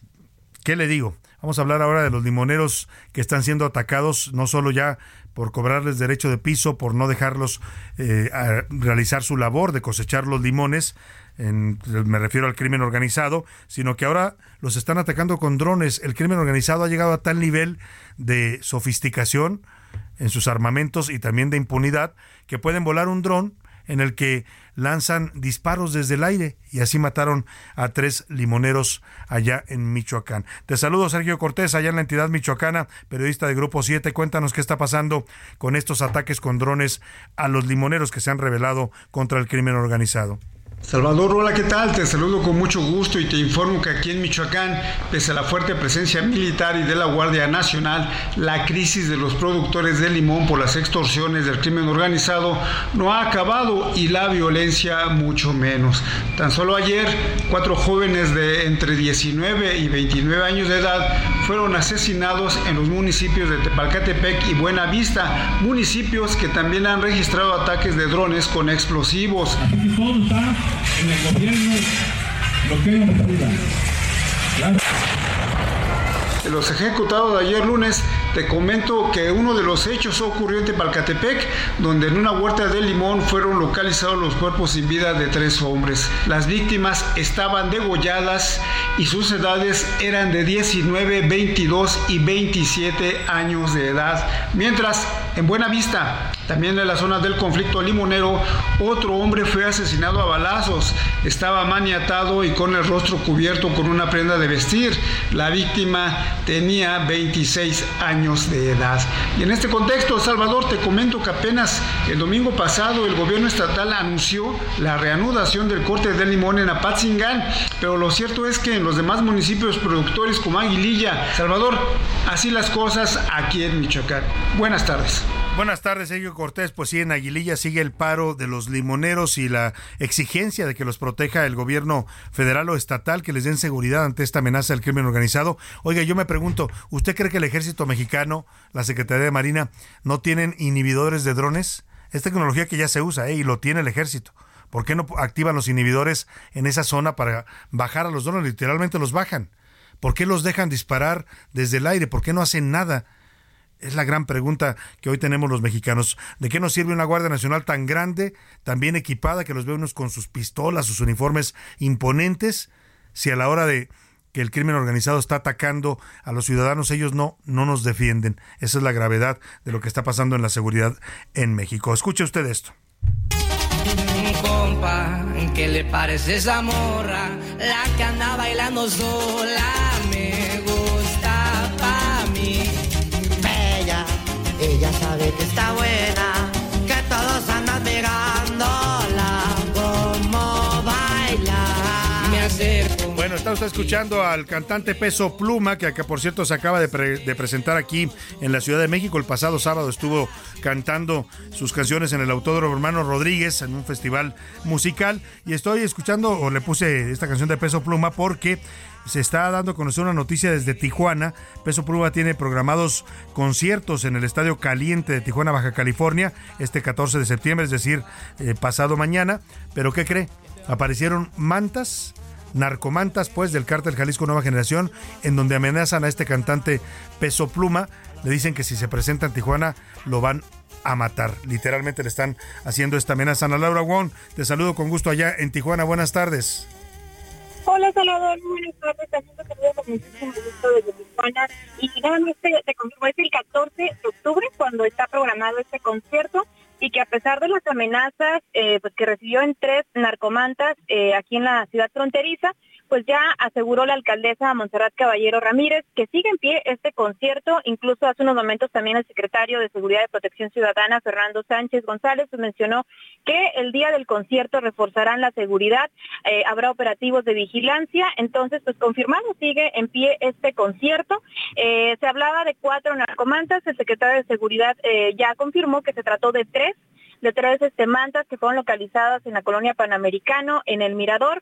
[SPEAKER 6] ¿qué le digo? Vamos a hablar ahora de los limoneros que están siendo atacados, no solo ya por cobrarles derecho de piso, por no dejarlos realizar su labor de cosechar los limones, me refiero al crimen organizado, sino que ahora los están atacando con drones. El crimen organizado ha llegado a tal nivel de sofisticación en sus armamentos y también de impunidad que pueden volar un dron en el que lanzan disparos desde el aire y así mataron a tres limoneros allá en Michoacán. Te saludo Sergio Cortés, allá en la entidad michoacana, periodista de Grupo 7. Cuéntanos qué está pasando con estos ataques con drones a los limoneros que se han revelado contra el crimen organizado.
[SPEAKER 34] Salvador, hola, ¿qué tal? Te saludo con mucho gusto y te informo que aquí en Michoacán, pese a la fuerte presencia militar y de la Guardia Nacional, la crisis de los productores de limón por las extorsiones del crimen organizado no ha acabado y la violencia mucho menos. Tan solo ayer, cuatro jóvenes de entre 19 y 29 años de edad fueron asesinados en los municipios de Tepalcatepec y Buenavista, municipios que también han registrado ataques de drones con explosivos en el gobierno Los ejecutados de ayer lunes Te comento que uno de los hechos ocurrió en Tepalcatepec, donde en una huerta de limón fueron localizados los cuerpos sin vida de tres hombres. Las víctimas estaban degolladas y sus edades eran de 19, 22 y 27 años de edad. Mientras, en Buenavista, también en la zona del conflicto limonero, otro hombre fue asesinado a balazos. Estaba maniatado y con el rostro cubierto con una prenda de vestir. La víctima tenía 26 años de edad. Y en este contexto, Salvador, te comento que apenas el domingo pasado el gobierno estatal anunció la reanudación del corte de limón en Apatzingán, pero lo cierto es que en los demás municipios productores como Aguililla, Salvador, así las cosas aquí en Michoacán. Buenas tardes.
[SPEAKER 6] Buenas tardes, Sergio Cortés. Pues sí, en Aguililla sigue el paro de los limoneros y la exigencia de que los proteja el gobierno federal o estatal, que les den seguridad ante esta amenaza del crimen organizado. Oiga, yo me pregunto, ¿usted cree que el ejército mexicano, la Secretaría de Marina, no tienen inhibidores de drones? Es tecnología que ya se usa ¿eh? y lo tiene el ejército. ¿Por qué no activan los inhibidores en esa zona para bajar a los drones? Literalmente los bajan. ¿Por qué los dejan disparar desde el aire? ¿Por qué no hacen nada? Es la gran pregunta que hoy tenemos los mexicanos. ¿De qué nos sirve una Guardia Nacional tan grande, tan bien equipada, que los ve unos con sus pistolas, sus uniformes imponentes, si a la hora de que el crimen organizado está atacando a los ciudadanos, ellos no, no nos defienden? Esa es la gravedad de lo que está pasando en la seguridad en México. Escuche usted esto.
[SPEAKER 35] Compa, ¿qué le parece esa morra? La que anda bailando sola me gusta pa' mí. Ella, ella sabe que está buena,
[SPEAKER 6] está usted escuchando al cantante Peso Pluma, que acá por cierto se acaba de presentar aquí en la Ciudad de México. El pasado sábado estuvo cantando sus canciones en el Autódromo Hermano Rodríguez en un festival musical. Y estoy escuchando, o le puse esta canción de Peso Pluma porque se está dando a conocer una noticia desde Tijuana. Peso Pluma tiene programados conciertos en el Estadio Caliente de Tijuana, Baja California, este 14 de septiembre, es decir, eh, pasado mañana. Pero ¿qué cree? Aparecieron mantas narcomantas, pues, del cártel Jalisco Nueva Generación, en donde amenazan a este cantante Peso Pluma. Le dicen que si se presenta en Tijuana lo van a matar. Literalmente le están haciendo esta amenaza. Ana Laura Wong, te saludo con gusto allá en Tijuana. Buenas tardes.
[SPEAKER 36] Hola Salvador, buenas tardes. También te saludo con muchísimo gusto desde Tijuana. Y nada más te, te confirmo, es el 14 de octubre cuando está programado este concierto y que a pesar de las amenazas eh, pues que recibió en tres narcomantas eh, aquí en la ciudad fronteriza, pues ya aseguró la alcaldesa Montserrat Caballero Ramírez que sigue en pie este concierto. Incluso hace unos momentos también el secretario de Seguridad y Protección Ciudadana, Fernando Sánchez González, pues, mencionó que el día del concierto reforzarán la seguridad, eh, habrá operativos de vigilancia. Entonces, pues confirmado, sigue en pie este concierto. Eh, se hablaba de cuatro narcomantas, el secretario de Seguridad eh, ya confirmó que se trató de tres, de tres este, mantas que fueron localizadas en la colonia Panamericano, en el Mirador,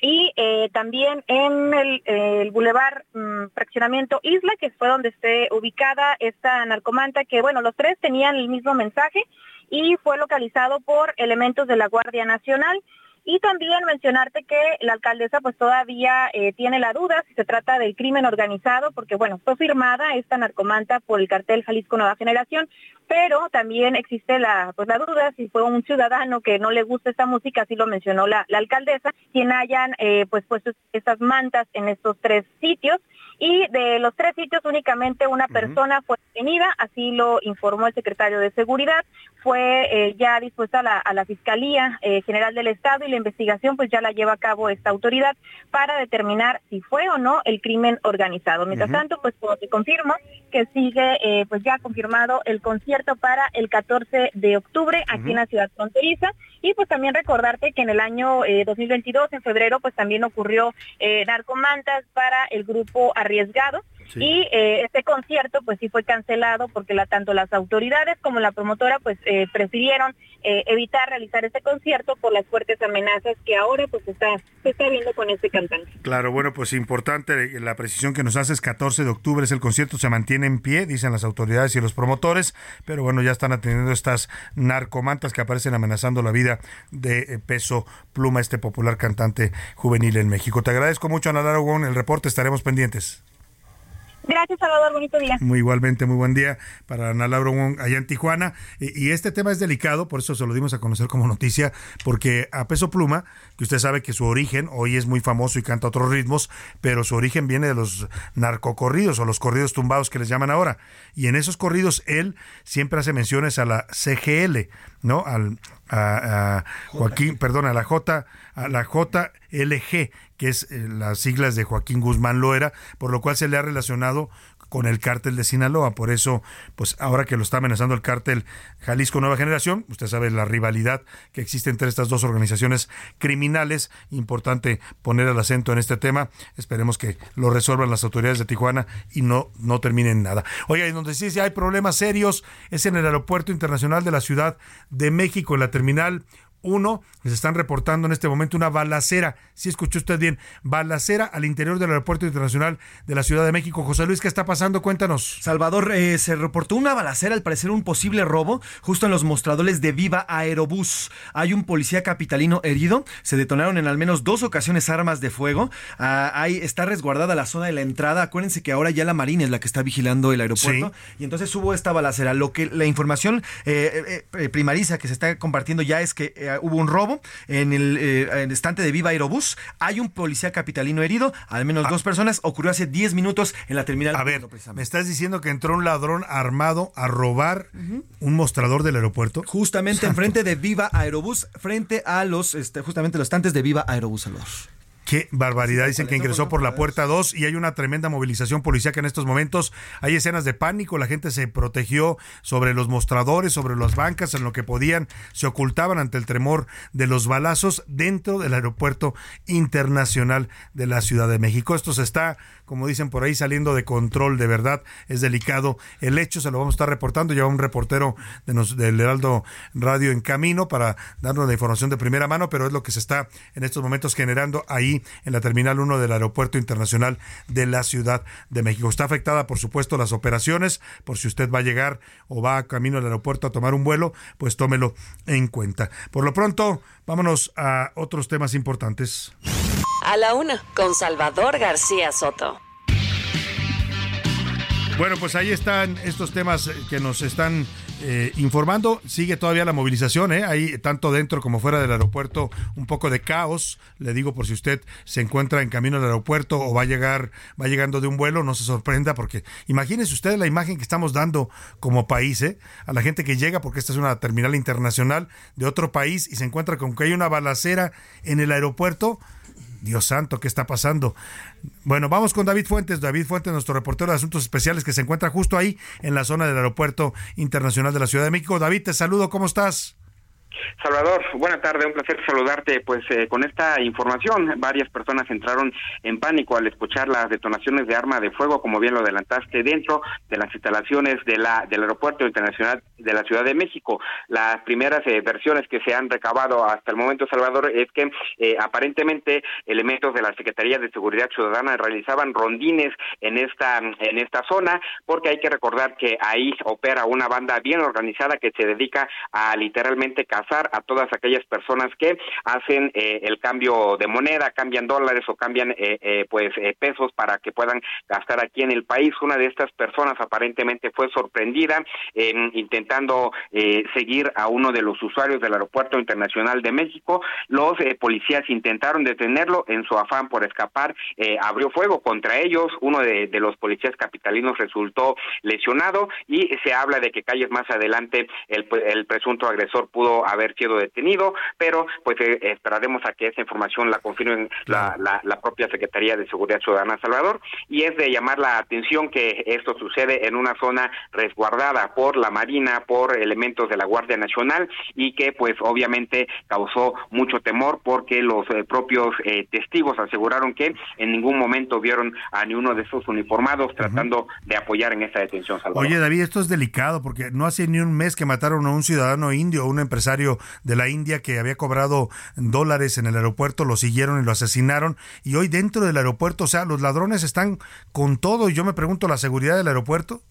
[SPEAKER 36] y eh, también en el, el Boulevard mm, Fraccionamiento Isla, que fue donde esté ubicada esta narcomanta, que bueno, los tres tenían el mismo mensaje y fue localizado por elementos de la Guardia Nacional. Y también mencionarte que la alcaldesa pues todavía eh, tiene la duda si se trata del crimen organizado, porque bueno, fue firmada esta narcomanta por el cartel Jalisco Nueva Generación, pero también existe la, pues, la duda si fue un ciudadano que no le gusta esta música, así lo mencionó la, la alcaldesa, quien hayan eh, pues puesto estas mantas en estos tres sitios. Y de los tres sitios únicamente una persona fue detenida, así lo informó el secretario de Seguridad, fue eh, ya dispuesta a la, a la Fiscalía eh, General del Estado y la investigación pues ya la lleva a cabo esta autoridad para determinar si fue o no el crimen organizado. Mientras tanto, pues como te confirmo que sigue eh, pues ya confirmado el concierto para el 14 de octubre aquí en la ciudad fronteriza. Y pues también recordarte que en el año eh, 2022 en febrero pues también ocurrió narcomantas para el grupo arriesgado
[SPEAKER 37] Sí.
[SPEAKER 36] y eh, este concierto pues sí fue cancelado porque la, tanto las autoridades como la promotora pues eh, prefirieron eh, evitar realizar este concierto por las fuertes amenazas que ahora pues está, se está viendo con este cantante.
[SPEAKER 6] Claro, bueno, pues importante la precisión que nos haces, 14 de octubre es el concierto, se mantiene en pie, dicen las autoridades y los promotores, pero bueno, ya están atendiendo estas narcomantas que aparecen amenazando la vida de eh, Peso Pluma, este popular cantante juvenil en México. Te agradezco mucho, Ana Lara Ugón, el reporte, estaremos pendientes.
[SPEAKER 36] Gracias, Salvador. Bonito día.
[SPEAKER 6] Muy igualmente, muy buen día para Ana Laura Wong allá en Tijuana. Y, y este tema es delicado, por eso se lo dimos a conocer como noticia, porque a Peso Pluma, que usted sabe que su origen hoy es muy famoso y canta otros ritmos, pero su origen viene de los narcocorridos o los corridos tumbados que les llaman ahora. Y en esos corridos él siempre hace menciones a la CGL, ¿no? Al, a, a Joaquín, perdón, a la J, a la JLG, que es eh, las siglas de Joaquín Guzmán Loera, por lo cual se le ha relacionado con el cártel de Sinaloa. Por eso, pues ahora que lo está amenazando el cártel Jalisco Nueva Generación, usted sabe la rivalidad que existe entre estas dos organizaciones criminales. Importante poner el acento en este tema. Esperemos que lo resuelvan las autoridades de Tijuana y no, no terminen nada. Oiga, y donde sí, sí hay problemas serios es en el Aeropuerto Internacional de la Ciudad de México, en la terminal uno, les están reportando en este momento una balacera. Si escuchó usted bien, balacera al interior del Aeropuerto Internacional de la Ciudad de México. José Luis, ¿qué está pasando? Cuéntanos.
[SPEAKER 24] Salvador, eh, se reportó una balacera, al parecer un posible robo, justo en los mostradores de Viva Aerobús. Hay un policía capitalino herido. Se detonaron en al menos dos ocasiones armas de fuego. Ah, ahí está resguardada la zona de la entrada. Acuérdense que ahora ya la Marina es la que está vigilando el aeropuerto. Y entonces hubo esta balacera. Lo que la información eh, eh, primariza que se está compartiendo ya es que eh, hubo un robo en el, eh, en el estante de Viva Aerobús. Hay un policía capitalino herido, al menos dos personas. Ocurrió hace 10 minutos en la terminal.
[SPEAKER 6] A ver, me estás diciendo que entró un ladrón armado a robar un mostrador del aeropuerto.
[SPEAKER 24] Justamente enfrente de Viva Aerobús, frente a los, este, justamente los estantes de Viva Aerobús, Salvador.
[SPEAKER 6] Qué barbaridad. Dicen que ingresó por la puerta 2 y hay una tremenda movilización policíaca en estos momentos. Hay escenas de pánico. La gente se protegió sobre los mostradores, sobre las bancas, en lo que podían. Se ocultaban ante el tremor de los balazos dentro del aeropuerto internacional de la Ciudad de México. Esto se está, como dicen por ahí, saliendo de control. De verdad, es delicado. El hecho se lo vamos a estar reportando. Lleva un reportero de nos, del Heraldo Radio en camino para darnos la información de primera mano, pero es lo que se está en estos momentos generando ahí en la Terminal 1 del Aeropuerto Internacional de la Ciudad de México. Está afectada, por supuesto, las operaciones, por si usted va a llegar o va camino al aeropuerto a tomar un vuelo, pues tómelo en cuenta. Por lo pronto, vámonos a otros temas importantes.
[SPEAKER 19] A la una, con Salvador García Soto.
[SPEAKER 6] Bueno, pues ahí están estos temas que nos están eh, informando. Sigue todavía la movilización, ¿eh? Hay tanto dentro como fuera del aeropuerto un poco de caos. Le digo por si usted se encuentra en camino al aeropuerto o va a llegar, va llegando de un vuelo, no se sorprenda porque imagínese usted la imagen que estamos dando como país, ¿eh? A la gente que llega, porque esta es una terminal internacional de otro país y se encuentra con que hay una balacera en el aeropuerto. Dios santo, ¿qué está pasando? Bueno, vamos con David Fuentes. David Fuentes, nuestro reportero de Asuntos Especiales, que se encuentra justo ahí en la zona del Aeropuerto Internacional de la Ciudad de México. David, te saludo, ¿cómo estás?
[SPEAKER 38] Salvador, buena tarde, un placer saludarte. Pues eh, con esta información, varias personas entraron en pánico al escuchar las detonaciones de arma de fuego, como bien lo adelantaste, dentro de las instalaciones de la del Aeropuerto Internacional de la Ciudad de México. Las primeras eh, versiones que se han recabado hasta el momento, Salvador, es que eh, aparentemente elementos de la Secretaría de Seguridad Ciudadana realizaban rondines en esta en esta zona, porque hay que recordar que ahí opera una banda bien organizada que se dedica a literalmente a todas aquellas personas que hacen eh, el cambio de moneda, cambian dólares o cambian eh, eh, pues eh, pesos para que puedan gastar aquí en el país. Una de estas personas aparentemente fue sorprendida eh, intentando eh, seguir a uno de los usuarios del Aeropuerto Internacional de México. Los policías intentaron detenerlo en su afán por escapar, abrió fuego contra ellos. Uno de, de los policías capitalinos resultó lesionado y se habla de que calles más adelante el, el presunto agresor pudo haber sido detenido, pero pues eh, esperaremos a que esa información la confirmen la, la, la propia Secretaría de Seguridad Ciudadana Salvador y es de llamar la atención que esto sucede en una zona resguardada por la Marina, por elementos de la Guardia Nacional y que pues obviamente causó mucho temor porque los eh, propios eh, testigos aseguraron que en ningún momento vieron a ni uno de esos uniformados tratando de apoyar en esta detención. Salvador.
[SPEAKER 6] Oye, David, esto es delicado porque no hace ni un mes que mataron a un ciudadano indio, un empresario de la India que había cobrado dólares en el aeropuerto, lo siguieron y lo asesinaron. Y hoy dentro del aeropuerto, o sea, los ladrones están con todo. Y yo me pregunto, ¿la seguridad del aeropuerto?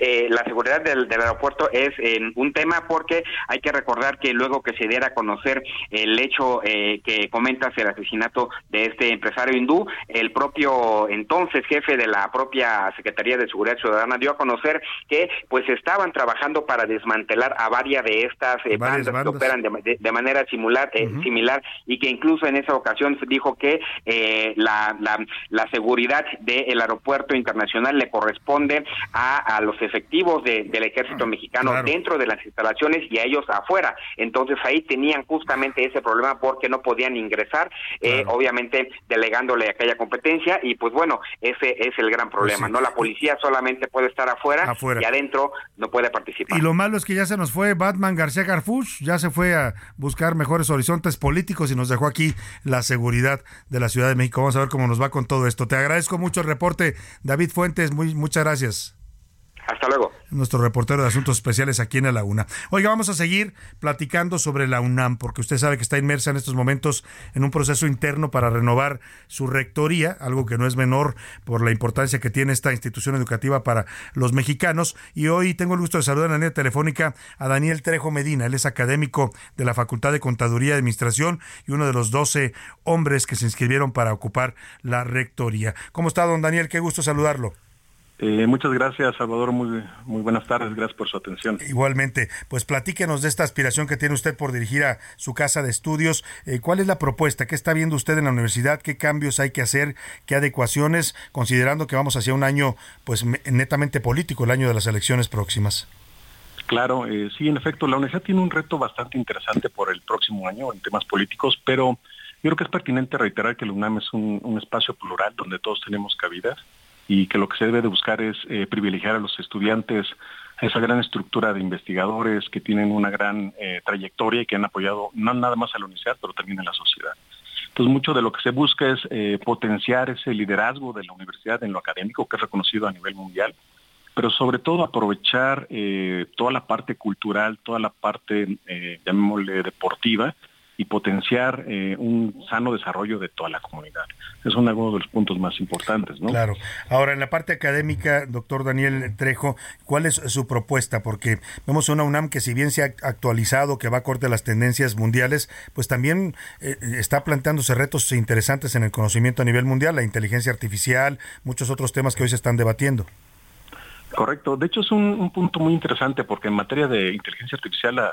[SPEAKER 38] Eh, la seguridad del, del aeropuerto es eh, un tema porque hay que recordar que luego que se diera a conocer el hecho eh, que comentas, el asesinato de este empresario hindú, el propio entonces jefe de la propia Secretaría de Seguridad Ciudadana dio a conocer que pues estaban trabajando para desmantelar a varias de estas eh,
[SPEAKER 6] Varias
[SPEAKER 38] bandas, que operan de, de- de manera similar, eh, similar y que incluso en esa ocasión dijo que eh, la, la, la seguridad del aeropuerto internacional le corresponde a, a los efectivos de- del ejército mexicano
[SPEAKER 39] claro.
[SPEAKER 38] dentro de las instalaciones y a ellos afuera. Entonces ahí tenían justamente ese problema porque no podían ingresar, eh, obviamente delegándole aquella competencia y pues bueno, ese es el gran problema,
[SPEAKER 6] Pues sí.
[SPEAKER 38] ¿no? La policía solamente puede estar afuera,
[SPEAKER 6] Afuera.
[SPEAKER 38] y adentro no puede participar.
[SPEAKER 6] Y lo malo es que ya se nos fue Batman García Garfuch, ya se fue a buscar mejores horizontes políticos y nos dejó aquí la seguridad de la Ciudad de México. Vamos a ver cómo nos va con todo esto. Te agradezco mucho el reporte, David Fuentes, muy, muchas gracias.
[SPEAKER 38] Hasta luego.
[SPEAKER 6] Nuestro reportero de Asuntos Especiales aquí en la Laguna. Oiga, vamos a seguir platicando sobre la UNAM, porque usted sabe que está inmersa en estos momentos en un proceso interno para renovar su rectoría, algo que no es menor por la importancia que tiene esta institución educativa para los mexicanos. Y hoy tengo el gusto de saludar en la línea telefónica a Daniel Trejo Medina. Él es académico de la Facultad de Contaduría y Administración y uno de los 12 hombres que se inscribieron para ocupar la rectoría. ¿Cómo está, don Daniel? Qué gusto saludarlo.
[SPEAKER 39] Eh, muchas gracias, Salvador. Muy, muy buenas tardes. Gracias por su atención.
[SPEAKER 6] Igualmente, pues platíquenos de esta aspiración que tiene usted por dirigir a su casa de estudios. Eh, ¿Cuál es la propuesta? ¿Qué está viendo usted en la universidad? ¿Qué cambios hay que hacer? ¿Qué adecuaciones? Considerando que vamos hacia un año, pues me- netamente político, el año de las elecciones próximas.
[SPEAKER 39] Claro, eh, sí, en efecto, la universidad tiene un reto bastante interesante por el próximo año en temas políticos, pero yo creo que es pertinente reiterar que la UNAM es un, un espacio plural donde todos tenemos cabida y que lo que se debe de buscar es eh, privilegiar a los estudiantes, a esa gran estructura de investigadores que tienen una gran eh, trayectoria y que han apoyado no nada más a la universidad, pero también a la sociedad. Entonces, mucho de lo que se busca es eh, potenciar ese liderazgo de la universidad en lo académico, que es reconocido a nivel mundial, pero sobre todo aprovechar toda la parte cultural, toda la parte, llamémosle, deportiva, y potenciar eh, un sano desarrollo de toda la comunidad. Es uno de los puntos más importantes, ¿no?
[SPEAKER 6] Claro. Ahora, en la parte académica, doctor Daniel Trejo, ¿cuál es su propuesta? Porque vemos una UNAM que si bien se ha actualizado, que va acorde a las tendencias mundiales, pues también eh, está planteándose retos interesantes en el conocimiento a nivel mundial, la inteligencia artificial, muchos otros temas que hoy se están debatiendo.
[SPEAKER 39] Correcto. De hecho, es un, un punto muy interesante porque en materia de inteligencia artificial la,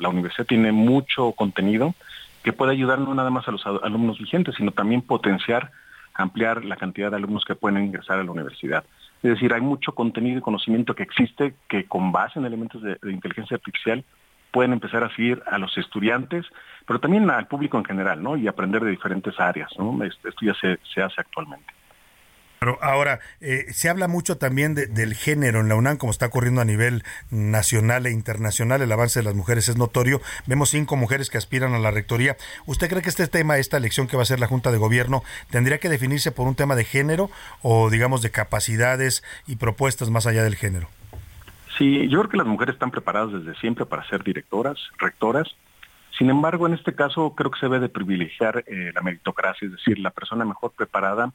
[SPEAKER 39] la universidad tiene mucho contenido que puede ayudar no nada más a los al- alumnos vigentes, sino también potenciar, ampliar la cantidad de alumnos que pueden ingresar a la universidad. Es decir, hay mucho contenido y conocimiento que existe que con base en elementos de, inteligencia artificial pueden empezar a seguir a los estudiantes, pero también al público en general, ¿no? Y aprender de diferentes áreas, ¿no? Esto, esto ya se hace actualmente.
[SPEAKER 6] Pero ahora, eh, se habla mucho también de- del género en la UNAM, como está ocurriendo a nivel nacional e internacional, el avance de las mujeres es notorio. Vemos cinco mujeres que aspiran a la rectoría. ¿Usted cree que este tema, esta elección que va a ser la Junta de Gobierno, tendría que definirse por un tema de género o, digamos, de capacidades y propuestas más allá del género?
[SPEAKER 39] Sí, yo creo que las mujeres están preparadas desde siempre para ser directoras, rectoras. Sin embargo, en este caso creo que se debe de privilegiar eh, la meritocracia, es decir, la persona mejor preparada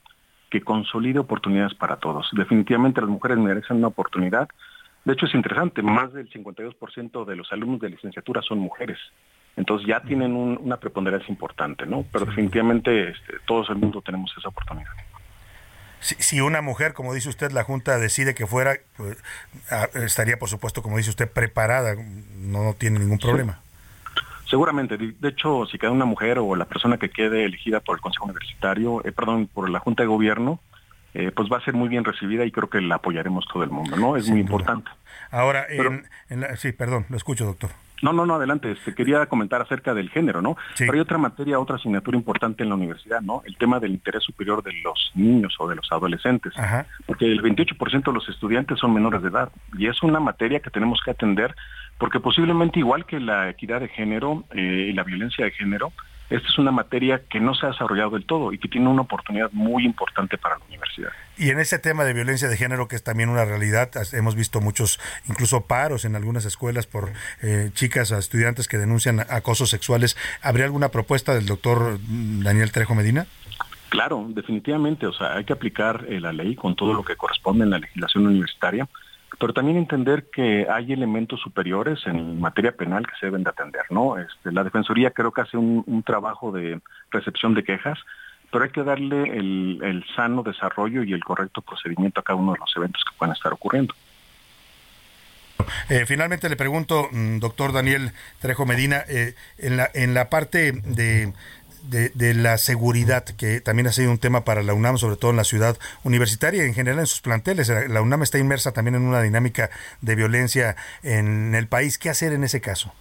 [SPEAKER 39] que consolide oportunidades para todos. Definitivamente las mujeres merecen una oportunidad. De hecho, es interesante, más del 52% de los alumnos de licenciatura son mujeres. Entonces ya tienen un- una preponderancia importante, ¿no? Pero definitivamente este, todos el mundo tenemos esa oportunidad.
[SPEAKER 6] Si, si una mujer, como dice usted, la Junta decide que fuera, pues, ah, estaría, por supuesto, como dice usted, preparada, no, no tiene ningún problema.
[SPEAKER 39] Seguramente, de hecho, si queda una mujer o la persona que quede elegida por el Consejo Universitario, eh, perdón, por la Junta de Gobierno, eh, pues va a ser muy bien recibida y creo que la apoyaremos todo el mundo, ¿no? Es muy importante.
[SPEAKER 6] Ahora,
[SPEAKER 39] Pero-
[SPEAKER 6] en- en la- sí, perdón, lo escucho, doctor.
[SPEAKER 39] No, no, no, adelante. Este, quería comentar acerca del género, ¿no? Pero hay otra materia, otra asignatura importante en la universidad, ¿no? El tema del interés superior de los niños o de los adolescentes.
[SPEAKER 6] Ajá.
[SPEAKER 39] Porque el 28% de los estudiantes son menores de edad y es una materia que tenemos que atender porque posiblemente igual que la equidad de género eh, y la violencia de género, esta es una materia que no se ha desarrollado del todo y que tiene una oportunidad muy importante para la universidad.
[SPEAKER 6] Y en ese tema de violencia de género, que es también una realidad, hemos visto muchos, incluso paros en algunas escuelas por eh, chicas o estudiantes que denuncian acosos sexuales. ¿Habría alguna propuesta del doctor mm, Daniel Trejo Medina?
[SPEAKER 39] Claro, definitivamente, o sea, hay que aplicar eh, la ley con todo lo que corresponde en la legislación universitaria, pero también entender que hay elementos superiores en materia penal que se deben de atender, ¿no? Este, la Defensoría creo que hace un, trabajo de recepción de quejas, pero hay que darle el, el sano desarrollo y el correcto procedimiento a cada uno de los eventos que puedan estar ocurriendo.
[SPEAKER 6] Eh, finalmente le pregunto, mm, doctor Daniel Trejo Medina, eh, en, la, en la parte de, de, de la seguridad, que también ha sido un tema para la UNAM, sobre todo en la ciudad universitaria y en general en sus planteles. La UNAM está inmersa también en una dinámica de violencia en el país. ¿Qué hacer en ese caso?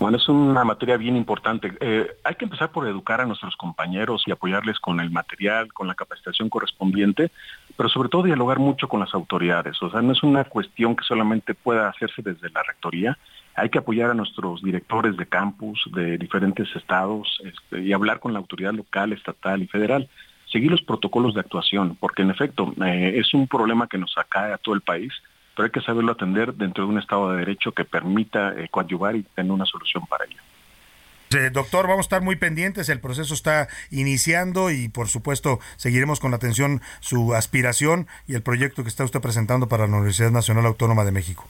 [SPEAKER 39] Bueno, es una materia bien importante. Eh, hay que empezar por educar a nuestros compañeros y apoyarles con el material, con la capacitación correspondiente, pero sobre todo dialogar mucho con las autoridades. O sea, no es una cuestión que solamente pueda hacerse desde la rectoría. Hay que apoyar a nuestros directores de campus de diferentes estados este, y hablar con la autoridad local, estatal y federal. Seguir los protocolos de actuación, porque en efecto eh, es un problema que nos acae a todo el país pero hay que saberlo atender dentro de un Estado de Derecho que permita eh, coadyuvar y tener una solución para ello.
[SPEAKER 6] Doctor, vamos a estar muy pendientes, el proceso está iniciando y por supuesto seguiremos con atención su aspiración y el proyecto que está usted presentando para la Universidad Nacional Autónoma de México.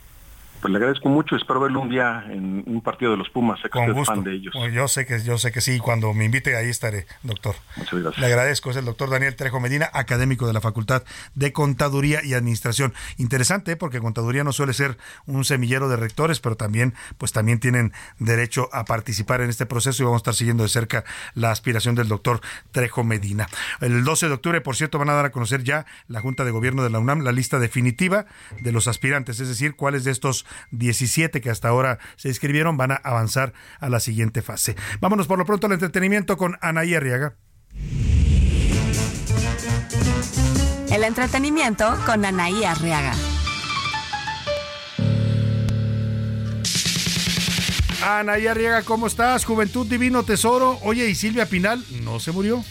[SPEAKER 39] Pues le agradezco mucho, espero verlo un día en un partido de los Pumas, sé que
[SPEAKER 6] Con
[SPEAKER 39] usted es
[SPEAKER 6] gusto.
[SPEAKER 39] fan de ellos.
[SPEAKER 6] Yo sé que yo sé que sí, cuando me invite ahí estaré, doctor.
[SPEAKER 39] Muchas gracias.
[SPEAKER 6] Le agradezco, es el doctor Daniel Trejo Medina, académico de la Facultad de Contaduría y Administración. Interesante, ¿eh? porque Contaduría no suele ser un semillero de rectores, pero también, pues también tienen derecho a participar en este proceso y vamos a estar siguiendo de cerca la aspiración del doctor Trejo Medina. El 12 de octubre, por cierto, van a dar a conocer ya la Junta de Gobierno de la UNAM la lista definitiva de los aspirantes, es decir, cuáles de estos 17 que hasta ahora se inscribieron van a avanzar a la siguiente fase. Vámonos por lo pronto al entretenimiento con Anaí Arriaga.
[SPEAKER 7] El entretenimiento con Anaí Arriaga.
[SPEAKER 6] Anaí Arriaga, ¿cómo estás? Juventud Divino Tesoro. Oye, ¿y Silvia Pinal no se murió?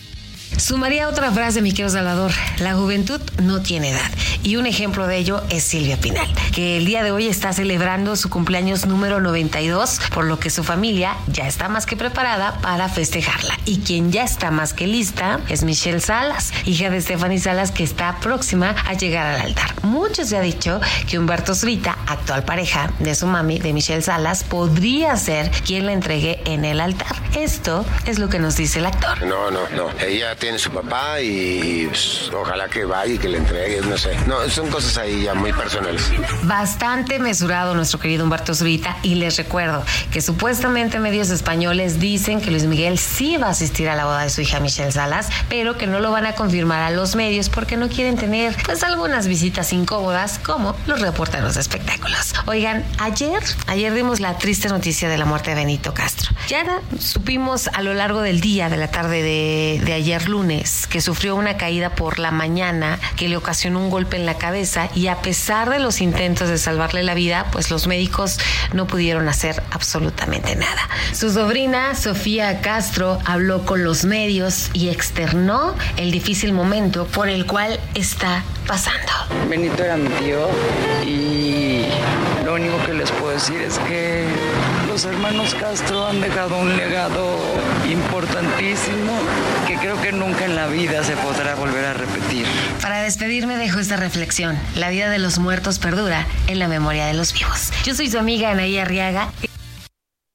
[SPEAKER 40] Sumaría otra frase, mi querido Salvador. La juventud no tiene edad. Y un ejemplo de ello es Silvia Pinal, que el día de hoy está celebrando su cumpleaños número 92, por lo que su familia ya está más que preparada para festejarla. Y quien ya está más que lista es Michelle Salas, hija de Stephanie Salas, que está próxima a llegar al altar. Mucho se ha dicho que Humberto Zurita, actual pareja de su mami, de Michelle Salas, podría ser quien la entregue en el altar. Esto es lo que nos dice el actor.
[SPEAKER 41] No, no, no. Ella tiene su papá y pues, ojalá que vaya y que le entregue, no sé. No, son cosas ahí ya muy personales.
[SPEAKER 40] Bastante mesurado nuestro querido Humberto Zurita y les recuerdo que supuestamente medios españoles dicen que Luis Miguel sí va a asistir a la boda de su hija Michelle Salas, pero que no lo van a confirmar a los medios porque no quieren tener pues algunas visitas incómodas como los reporteros de espectáculos. Oigan, ayer, ayer dimos la triste noticia de la muerte de Benito Castro. Ya supimos a lo largo del día, de la tarde de, de ayer lunes, que sufrió una caída por la mañana que le ocasionó un golpe en la cabeza y a pesar de los intentos de salvarle la vida, pues los médicos no pudieron hacer absolutamente nada. Su sobrina, Sofía Castro, habló con los medios y externó el difícil momento por el cual está pasando.
[SPEAKER 37] Benito era mi tío y lo único que les puedo decir es que los hermanos Castro han dejado un legado importantísimo que creo que nunca en la vida se podrá volver a repetir.
[SPEAKER 40] Para despedirme dejo esta reflexión. La vida de los muertos perdura en la memoria de los vivos. Yo soy su amiga Anaí Arriaga.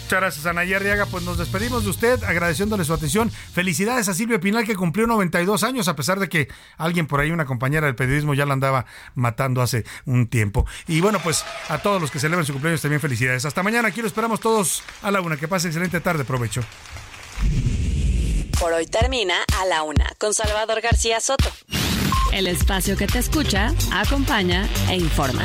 [SPEAKER 6] Muchas gracias, Anaí Arriaga. Pues nos despedimos de usted agradeciéndole su atención. Felicidades a Silvia Pinal que cumplió 92 años, a pesar de que alguien por ahí, una compañera del periodismo, ya la andaba matando hace un tiempo. Y bueno, pues a todos los que celebran su cumpleaños también felicidades. Hasta mañana, aquí lo esperamos todos a la una. Que pase excelente tarde, provecho.
[SPEAKER 7] Por hoy termina A la Una con Salvador García Soto. El espacio que te escucha, acompaña e informa.